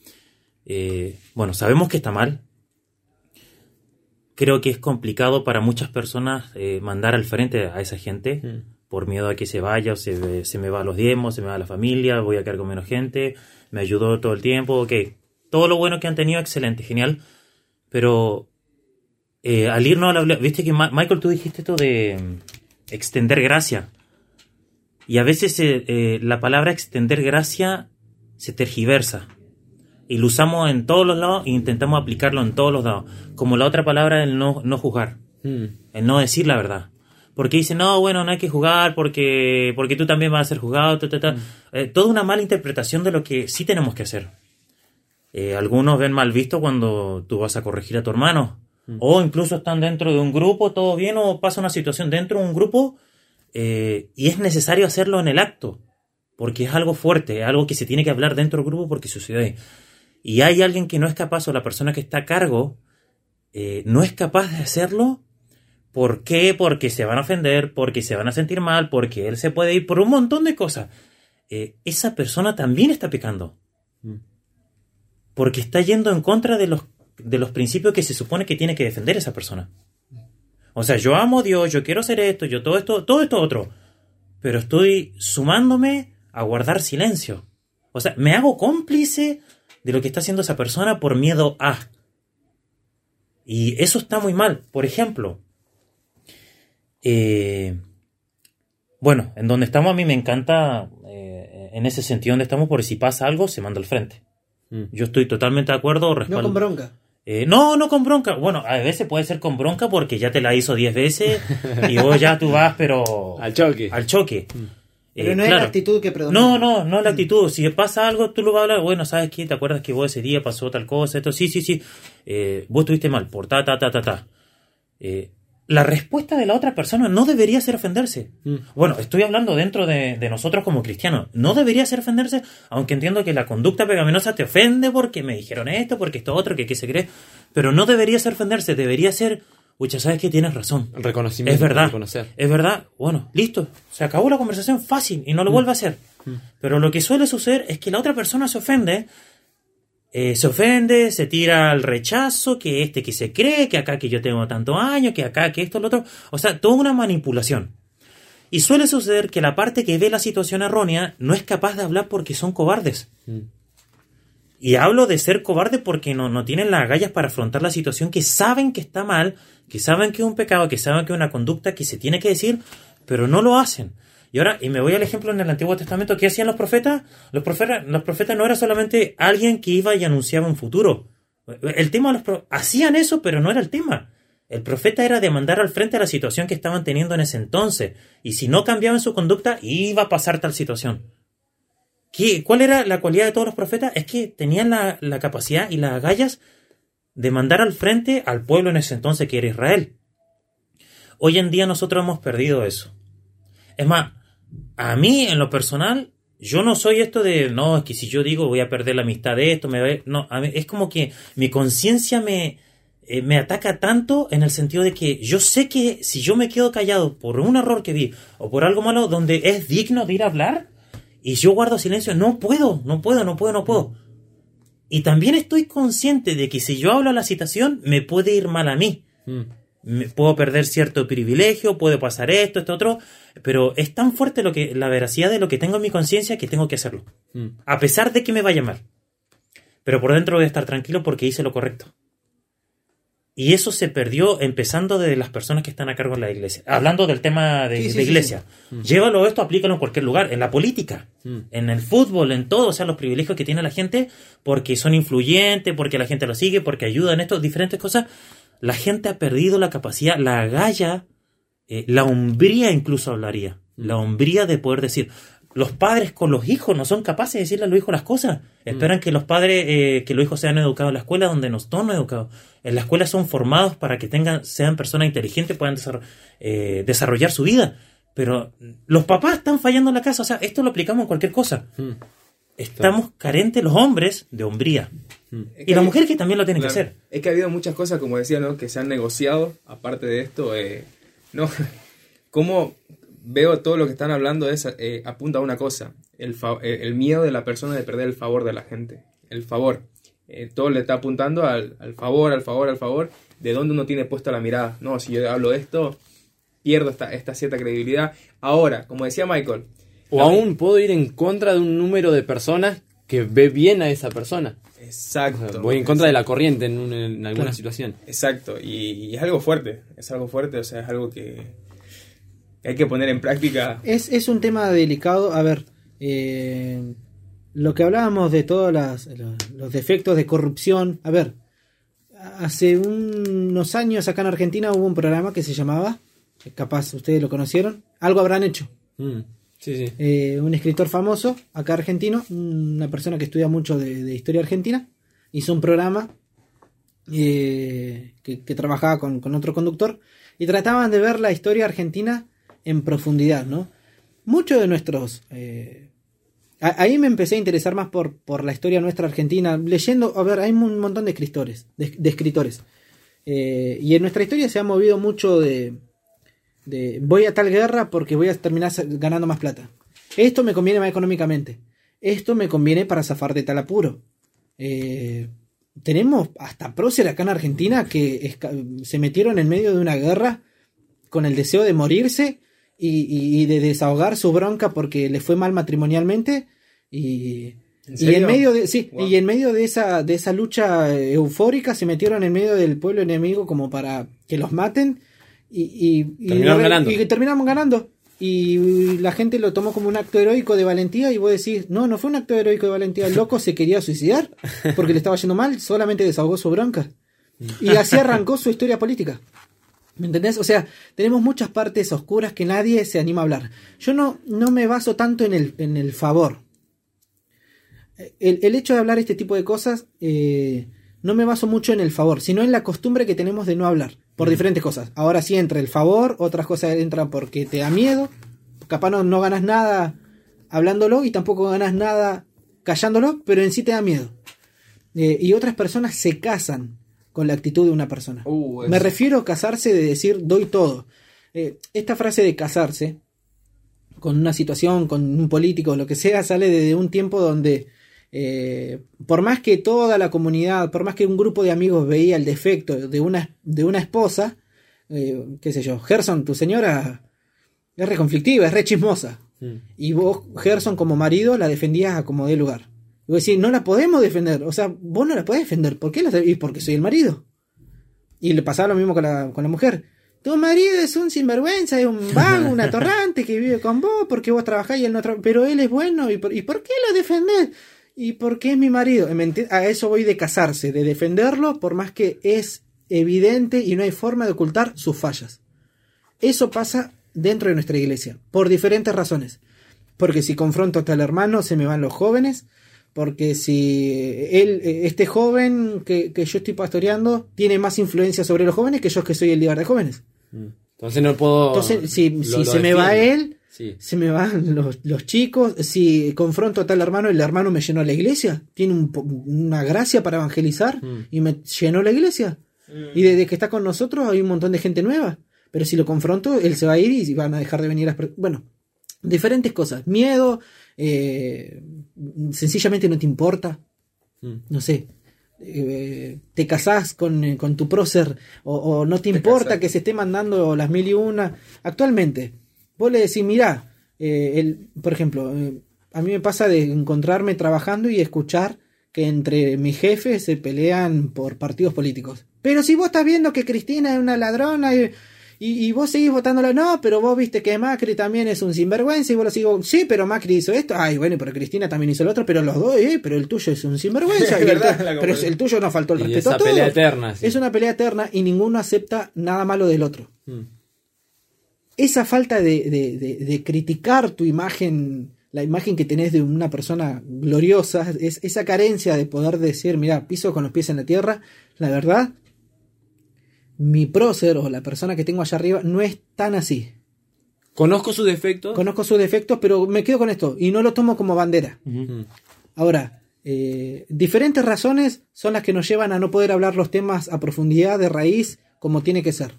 Eh, bueno, sabemos que está mal. Creo que es complicado para muchas personas eh, mandar al frente a esa gente por miedo a que se vaya, o se, se me va los diezmos, se me va la familia, voy a quedar con menos gente, me ayudó todo el tiempo, ok. Todo lo bueno que han tenido, excelente, genial. Pero eh, al irnos a la viste que Ma- Michael, tú dijiste esto de mm, extender gracia. Y a veces eh, eh, la palabra extender gracia se tergiversa. Y lo usamos en todos los lados e intentamos aplicarlo en todos los lados. Como la otra palabra, el no, no juzgar. Mm. El no decir la verdad. Porque dice, no, bueno, no hay que jugar porque, porque tú también vas a ser juzgado. ta, ta, ta. Eh, toda una mala interpretación de lo que sí tenemos que hacer. Algunos ven mal visto cuando tú vas a corregir a tu hermano. O incluso están dentro de un grupo, todo bien, o pasa una situación dentro de un grupo eh, y es necesario hacerlo en el acto. Porque es algo fuerte, es algo que se tiene que hablar dentro del grupo porque sucede. Y hay alguien que no es capaz, o la persona que está a cargo, eh, no es capaz de hacerlo. ¿Por qué? Porque se van a ofender, porque se van a sentir mal, porque él se puede ir por un montón de cosas. eh, esa persona también está pecando. Mm. Porque está yendo en contra de los, de los principios que se supone que tiene que defender esa persona. O sea, yo amo a Dios, yo quiero hacer esto, yo todo esto, todo esto otro. Pero estoy sumándome a guardar silencio. O sea, me hago cómplice de lo que está haciendo esa persona por miedo a. Y eso está muy mal. Por ejemplo, eh, bueno, en donde estamos a mí me encanta, eh, en ese sentido donde estamos, porque si pasa algo, se manda al frente. Mm. Yo estoy totalmente de acuerdo. No respaldo- con bronca. Eh, no, no con bronca. Bueno, a veces puede ser con bronca porque ya te la hizo 10 veces y vos ya tú vas, pero Al choque. al choque. Pero Eh, no es la actitud que predomina. No, no, no es la actitud. Si pasa algo, tú lo vas a hablar. Bueno, ¿sabes qué? ¿Te acuerdas que vos ese día pasó tal cosa? Esto, sí, sí, sí. Eh, vos estuviste mal por ta, ta, ta, ta, ta. La respuesta de la otra persona no debería ser ofenderse. Mm. Bueno, estoy hablando dentro de, de nosotros como cristianos. No debería ser ofenderse, aunque entiendo que la conducta pecaminosa te ofende porque me dijeron esto, porque esto otro, que qué se cree. Pero no debería ser ofenderse, debería ser, ucha, ¿sabes qué? Tienes razón. El reconocimiento. Es verdad. Reconocer. Es verdad. Bueno, listo. Se acabó la conversación fácil y no lo vuelve a hacer. Pero lo que suele suceder es que la otra persona se ofende. Eh, se ofende, se tira al rechazo, que este que se cree, que acá que yo tengo tantos años, que acá que esto, lo otro. O sea, toda una manipulación. Y suele suceder que la parte que ve la situación errónea no es capaz de hablar porque son cobardes. Mm. Y hablo de ser cobarde porque no, no tienen las agallas para afrontar la situación, que saben que está mal, que saben que es un pecado, que saben que es una conducta que se tiene que decir, pero no lo hacen. Y ahora, y me voy al ejemplo en el Antiguo Testamento, ¿qué hacían los profetas? Los profetas, los profetas no era solamente alguien que iba y anunciaba un futuro. El tema de los hacían eso, pero no era el tema. El profeta era de mandar al frente a la situación que estaban teniendo en ese entonces. Y si no cambiaban su conducta, iba a pasar tal situación. ¿Qué- ¿Cuál era la cualidad de todos los profetas? Es que tenían la, la capacidad y las agallas de mandar al frente al pueblo en ese entonces que era Israel. Hoy en día nosotros hemos perdido eso. Es más, a mí en lo personal, yo no soy esto de, no, es que si yo digo voy a perder la amistad de esto, me va a-". no, a mí- es como que mi conciencia me, eh, me ataca tanto en el sentido de que yo sé que si yo me quedo callado por un error que vi o por algo malo donde es digno de ir a hablar y yo guardo silencio, no puedo, no puedo, no puedo, no puedo. Y también estoy consciente de que si yo hablo la citación me puede ir mal a mí Mm. Me- puedo perder cierto privilegio, puede pasar esto, esto otro, pero es tan fuerte lo que la veracidad de lo que tengo en mi conciencia que tengo que hacerlo, Mm. a pesar de que me vaya mal. Pero por dentro voy a estar tranquilo porque hice lo correcto. Y eso se perdió empezando de las personas que están a cargo de la iglesia. Hablando del tema de, Sí, sí, de sí, iglesia. Llévalo esto, aplícalo en cualquier lugar, en la política, Mm. en el fútbol, en todo, o sea, los privilegios que tiene la gente porque son influyentes, porque la gente lo sigue, porque ayudan esto, diferentes cosas. La gente ha perdido la capacidad, la agalla, eh, la hombría incluso hablaría, la hombría de poder decir. Los padres con los hijos no son capaces de decirle a los hijos las cosas. Esperan que los padres, eh, que los hijos sean educados en la escuela donde no son educados. En la escuela son formados para que tengan, sean personas inteligentes, puedan desarro- eh, desarrollar su vida. Pero los papás están fallando en la casa. O sea, esto lo aplicamos en cualquier cosa. Mm. Estamos carentes los hombres de hombría. Es Y la hay- mujer que también lo tiene claro, que hacer. Es que ha habido muchas cosas, como decía, ¿no? que se han negociado, aparte de esto. Eh, no, como veo todo lo que están hablando es eh, apunta a una cosa, el, fa- eh, el miedo de la persona de perder el favor de la gente. El favor. Eh, todo le está apuntando al, al favor, al favor, al favor, de dónde uno tiene puesta la mirada. No, si yo hablo de esto, pierdo esta, esta cierta credibilidad. Ahora, como decía Michael, O aún puedo ir en contra de un número de personas que ve bien a esa persona. O Exacto. sea, voy en contra de la corriente en, un- en alguna Claro. situación. Exacto, y, y es algo fuerte, es algo fuerte, o sea, es algo que hay que poner en práctica. Es, es un tema delicado. A ver, eh, lo que hablábamos de todos los, los defectos de corrupción. A ver, hace unos años acá en Argentina hubo un programa que se llamaba, capaz ustedes lo conocieron, Algo habrán hecho. Mm. Sí, sí. Eh, un escritor famoso acá argentino, una persona que estudia mucho de, de historia argentina, hizo un programa eh, que, que trabajaba con, con otro conductor y trataban de ver la historia argentina en profundidad, ¿no? Muchos de nuestros... eh, ahí me empecé a interesar más por, por la historia nuestra argentina, leyendo, a ver, hay un montón de escritores, de, escritores. Eh, y en nuestra historia se ha movido mucho de, de voy a tal guerra porque voy a terminar ganando más plata. Esto me conviene más económicamente. Esto me conviene para zafar de tal apuro. Eh, tenemos hasta prócer acá en Argentina que se metieron en medio de una guerra con el deseo de morirse y, y- y de desahogar su bronca porque le fue mal matrimonialmente y, ¿En y en medio de sí Wow. y en medio de esa de esa lucha eufórica se metieron en medio del pueblo enemigo como para que los maten y, y, y- Terminaron y- ganando. y terminamos ganando y la gente lo tomó como un acto heroico de valentía y vos decís, no, no fue un acto heroico de valentía, el loco se quería suicidar porque le estaba yendo mal, solamente desahogó su bronca. Y así arrancó su historia política. ¿Me entendés? O sea, tenemos muchas partes oscuras que nadie se anima a hablar. Yo no, no me baso tanto en el, en el favor. El, el hecho de hablar este tipo de cosas, eh, no me baso mucho en el favor, sino en la costumbre que tenemos de no hablar, por diferentes cosas. Ahora sí entra el favor, otras cosas entran porque te da miedo, capaz no, no ganas nada hablándolo y tampoco ganas nada callándolo, pero en sí te da miedo. Eh, y otras personas se casan con la actitud de una persona. Uh, es- Me refiero a casarse de decir doy todo. Eh, esta frase de casarse con una situación, con un político, lo que sea, sale de un tiempo donde eh, por más que toda la comunidad, por más que un grupo de amigos veía el defecto de una, de una esposa, eh, qué sé yo, Gerson, tu señora es re conflictiva, es re chismosa. Mm. Y vos, Gerson, como marido, la defendías a como dé lugar. No la podemos defender. O sea, vos no la podés defender. ¿Por qué? La y porque soy el marido. Y le pasaba lo mismo con la, con la mujer. Tu marido es un sinvergüenza, es un vago, un atorrante que vive con vos porque vos trabajás y él no trabaja. Pero él es bueno. ¿Y por, ¿y por qué lo defendés? ¿Y por qué es mi marido? ¿Me enti- A eso voy de casarse, de defenderlo por más que es evidente y no hay forma de ocultar sus fallas. Eso pasa dentro de nuestra iglesia, por diferentes razones. Porque si confronto hasta el hermano, se me van los jóvenes. Porque si él, este joven que, que yo estoy pastoreando, tiene más influencia sobre los jóvenes que yo que soy el líder de jóvenes. Mm. Entonces no puedo. Entonces, si, lo- si lo se me va él, Sí. se me van los, los chicos. Si confronto a tal hermano, el hermano me llenó la iglesia. Tiene un una gracia para evangelizar Mm. y me llenó la iglesia. Y desde que está con nosotros hay un montón de gente nueva. Pero si lo confronto, él se va a ir y van a dejar de venir las Bueno, diferentes cosas. Miedo, eh, sencillamente no te importa. Mm. No sé. eh, te casás con, eh, con tu prócer o, o no te, Te importa casás. que se esté mandando las mil y una. Actualmente, vos le decís, mirá, eh, el, por ejemplo, eh, a mí me pasa de encontrarme trabajando y escuchar que entre mis jefes se pelean por partidos políticos. Pero si vos estás viendo que Cristina es una ladrona y, y, y vos seguís votándola, no, pero vos viste que Macri también es un sinvergüenza y vos lo sigo, sí, pero Macri hizo esto, ay, bueno, pero Cristina también hizo lo otro, pero los dos, eh, pero el tuyo es un sinvergüenza, y pero el tuyo no faltó el Y respeto esa a todo. pelea eterna. sí. Es una pelea eterna y ninguno acepta nada malo del otro. Mm. Esa falta de, de- de- de criticar tu imagen, la imagen que tenés de una persona gloriosa, es esa carencia de poder decir, mira, piso con los pies en la tierra, la verdad, mi prócer o la persona que tengo allá arriba no es tan así. Conozco sus defectos. Conozco sus defectos, pero me quedo con esto y no lo tomo como bandera. Ahora, eh, diferentes razones son las que nos llevan a no poder hablar los temas a profundidad, de raíz, como tiene que ser.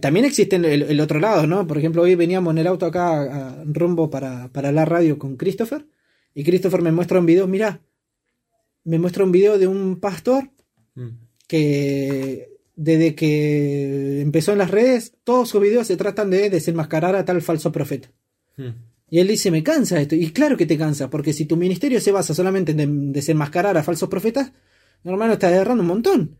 También existe el, el otro lado, ¿no? Por ejemplo, hoy veníamos en el auto acá a- rumbo para, para la radio con Christopher y Christopher me muestra un video, mira, me muestra un video de un pastor Mm. Que desde que empezó en las redes, todos sus videos se tratan de desenmascarar a tal falso profeta. Mm. Y él dice, me cansa esto. Y claro que te cansa, porque si tu ministerio se basa solamente en de- desenmascarar a falsos profetas, no, hermano, estás errando un montón.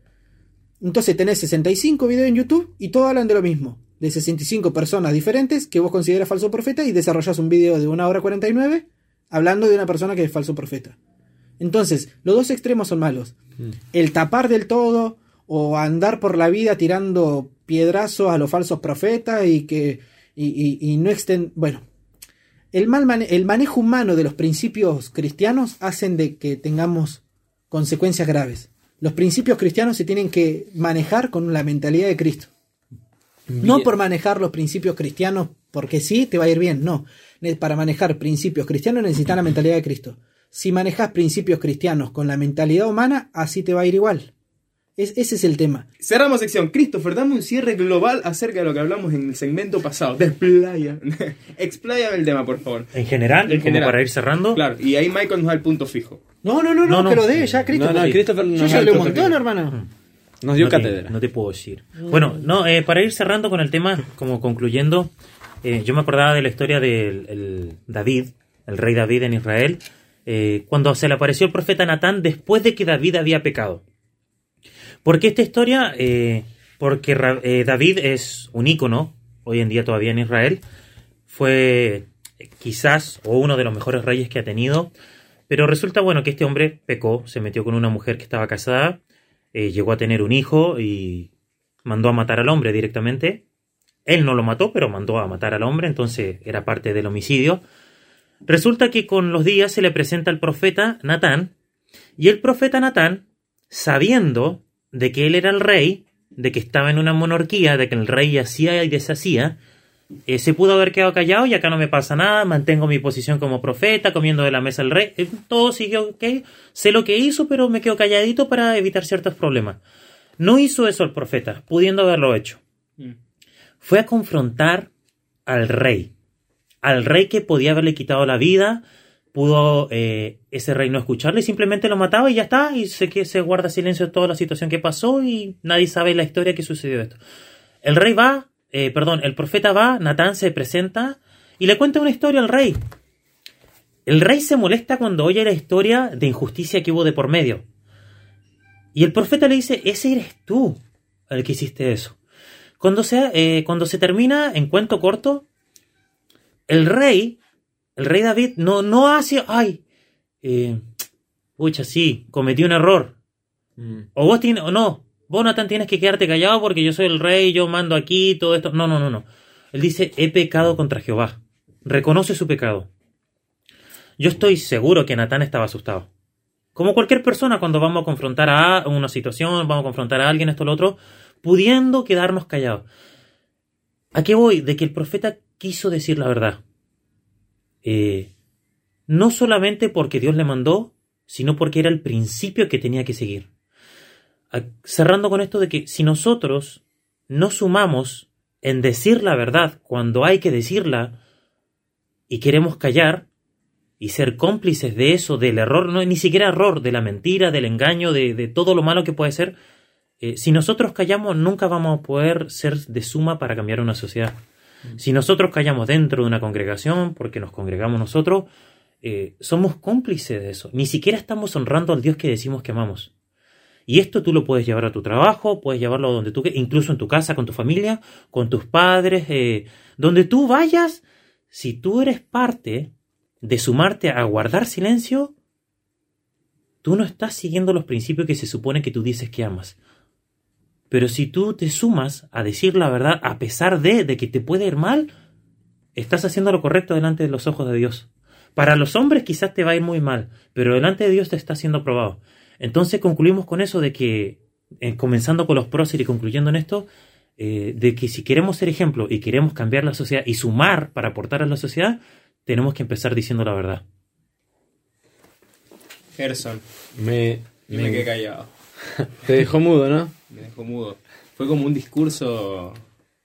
Entonces tenés 65 videos en YouTube y todos hablan de lo mismo. De 65 personas diferentes que vos consideras falso profeta y desarrollas un video de 1 hora 49 hablando de una persona que es falso profeta. Entonces, los dos extremos son malos. El tapar del todo o andar por la vida tirando piedrazos a los falsos profetas y que y, y- y no extend bueno. El mal mane- el manejo humano de los principios cristianos hacen de que tengamos consecuencias graves. Los principios cristianos se tienen que manejar con la mentalidad de Cristo. No por manejar los principios cristianos porque sí te va a ir bien no. Para manejar principios cristianos necesitas la mentalidad de Cristo si manejas principios cristianos con la mentalidad humana así te va a ir igual Es- ese es el tema. Cerramos sección. Christopher, dame un cierre global acerca de lo que hablamos en el segmento pasado. Desplaya. Expláyame el tema, por favor. En general, En como general. para ir cerrando. Claro, y ahí Michael nos da el punto fijo. No, no, no, no, No, no. que lo dé ya, Christopher. No, no, Christopher Yo ya hablé un montón, fijo. hermano. Nos dio no te, cátedra. no te puedo decir. Bueno, no, eh, para ir cerrando con el tema, como concluyendo, eh, yo me acordaba de la historia del el David, el rey David en Israel, eh, cuando se le apareció el profeta Natán después de que David había pecado. ¿Por qué esta historia? Eh, porque eh, David es un ícono, hoy en día todavía en Israel, fue quizás o uno de los mejores reyes que ha tenido, pero resulta bueno que este hombre pecó, se metió con una mujer que estaba casada, llegó a tener un hijo y mandó a matar al hombre directamente. Él no lo mató, pero mandó a matar al hombre, entonces era parte del homicidio. Resulta que con los días se le presenta al profeta Natán, y el profeta Natán, sabiendo de que él era el rey, de que estaba en una monarquía, de que el rey hacía y deshacía, eh, se pudo haber quedado callado y acá no me pasa nada, mantengo mi posición como profeta, comiendo de la mesa el rey, eh, todo siguió ok, sé lo que hizo, pero me quedo calladito para evitar ciertos problemas. No hizo eso el profeta, pudiendo haberlo hecho. Fue a confrontar al rey, al rey que podía haberle quitado la vida, pudo eh, ese rey no escucharle, simplemente lo mataba y ya está, y se, que se guarda silencio toda la situación que pasó y nadie sabe la historia que sucedió esto. El rey va, eh, perdón, el profeta va, Natán se presenta y le cuenta una historia al rey. El rey se molesta cuando oye la historia de injusticia que hubo de por medio. Y el profeta le dice, ese eres tú el que hiciste eso. Cuando se, eh, cuando se termina, en cuento corto, el rey, el rey David, no, no hace, ay, eh, pucha, sí, cometí un error. O vos tienes, o no, vos Natán tienes que quedarte callado porque yo soy el rey, yo mando aquí, todo esto. No, no, no, no. Él dice, he pecado contra Jehová. Reconoce su pecado. Yo estoy seguro que Natán estaba asustado. Como cualquier persona cuando vamos a confrontar a una situación, vamos a confrontar a alguien, esto, lo otro, pudiendo quedarnos callados. ¿A qué voy? De que el profeta quiso decir la verdad. Eh, no solamente porque Dios le mandó, sino porque era el principio que tenía que seguir. Cerrando con esto de que si nosotros no sumamos en decir la verdad cuando hay que decirla y queremos callar y ser cómplices de eso, del error, no ni siquiera error, de la mentira, del engaño, de, de todo lo malo que puede ser, eh, si nosotros callamos nunca vamos a poder ser de suma para cambiar una sociedad. Si nosotros callamos dentro de una congregación, porque nos congregamos nosotros, eh, somos cómplices de eso. Ni siquiera estamos honrando al Dios que decimos que amamos. Y esto tú lo puedes llevar a tu trabajo, puedes llevarlo donde tú quieras, incluso en tu casa, con tu familia, con tus padres, eh, donde tú vayas. Si tú eres parte de sumarte a guardar silencio, tú no estás siguiendo los principios que se supone que tú dices que amas. Pero si tú te sumas a decir la verdad a pesar de, de que te puede ir mal, estás haciendo lo correcto delante de los ojos de Dios. Para los hombres quizás te va a ir muy mal, pero delante de Dios te está siendo probado. Entonces concluimos con eso de que, eh, comenzando con los próceres y concluyendo en esto, eh, de que si queremos ser ejemplo y queremos cambiar la sociedad y sumar para aportar a la sociedad, tenemos que empezar diciendo la verdad. Gerson, Me, me- quedé callado. te dejó mudo, ¿no? Me dejó mudo. Fue como un discurso.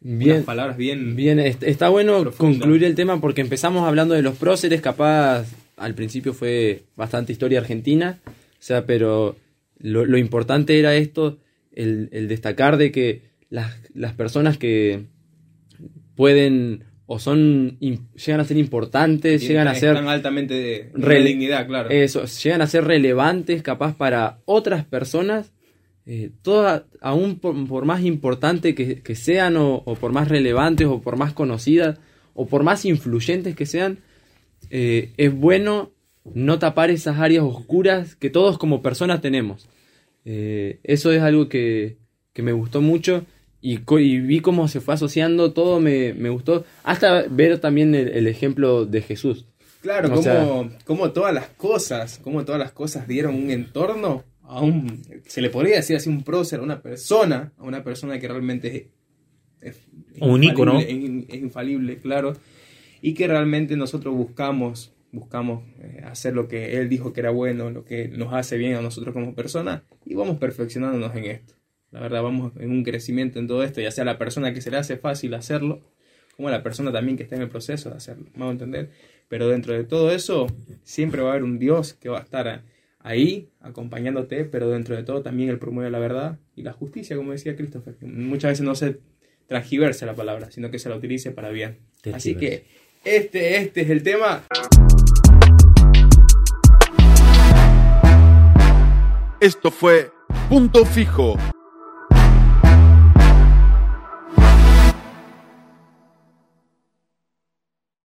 Bien, unas palabras bien. Bien, est- está bueno concluir el tema porque empezamos hablando de los próceres, capaz al principio fue bastante historia argentina, o sea, pero lo, lo importante era esto, el, el destacar de que las, las personas que pueden o son llegan a ser importantes, llegan a ser altamente de, de dignidad, claro. eso, llegan a ser relevantes, capaz para otras personas, eh, aún por, por más importante que, que sean, o, o por más relevantes, o por más conocidas, o por más influyentes que sean, eh, es bueno no tapar esas áreas oscuras que todos como personas tenemos. Eh, eso es algo que, que me gustó mucho y, vi cómo se fue asociando, todo me, me gustó, hasta ver también el, el ejemplo de Jesús. Claro, como, sea- como todas las cosas, como todas las cosas dieron un entorno a un, se le podría decir así, un prócer, a una persona, a una persona que realmente es, es Un ícono. infalible, Es, es infalible, claro, y que realmente nosotros buscamos, buscamos eh, hacer lo que él dijo que era bueno, lo que nos hace bien a nosotros como personas, y vamos perfeccionándonos en esto. La verdad, vamos en un crecimiento en todo esto, ya sea la persona que se le hace fácil hacerlo, como la persona también que está en el proceso de hacerlo, vamos a entender. Pero dentro de todo eso, siempre va a haber un Dios que va a estar ahí acompañándote, pero dentro de todo también Él promueve la verdad y la justicia, como decía Christopher. que Muchas veces no se transgiverse la palabra, sino que se la utilice para bien. Así que este, este es el tema. Esto fue Punto Fijo,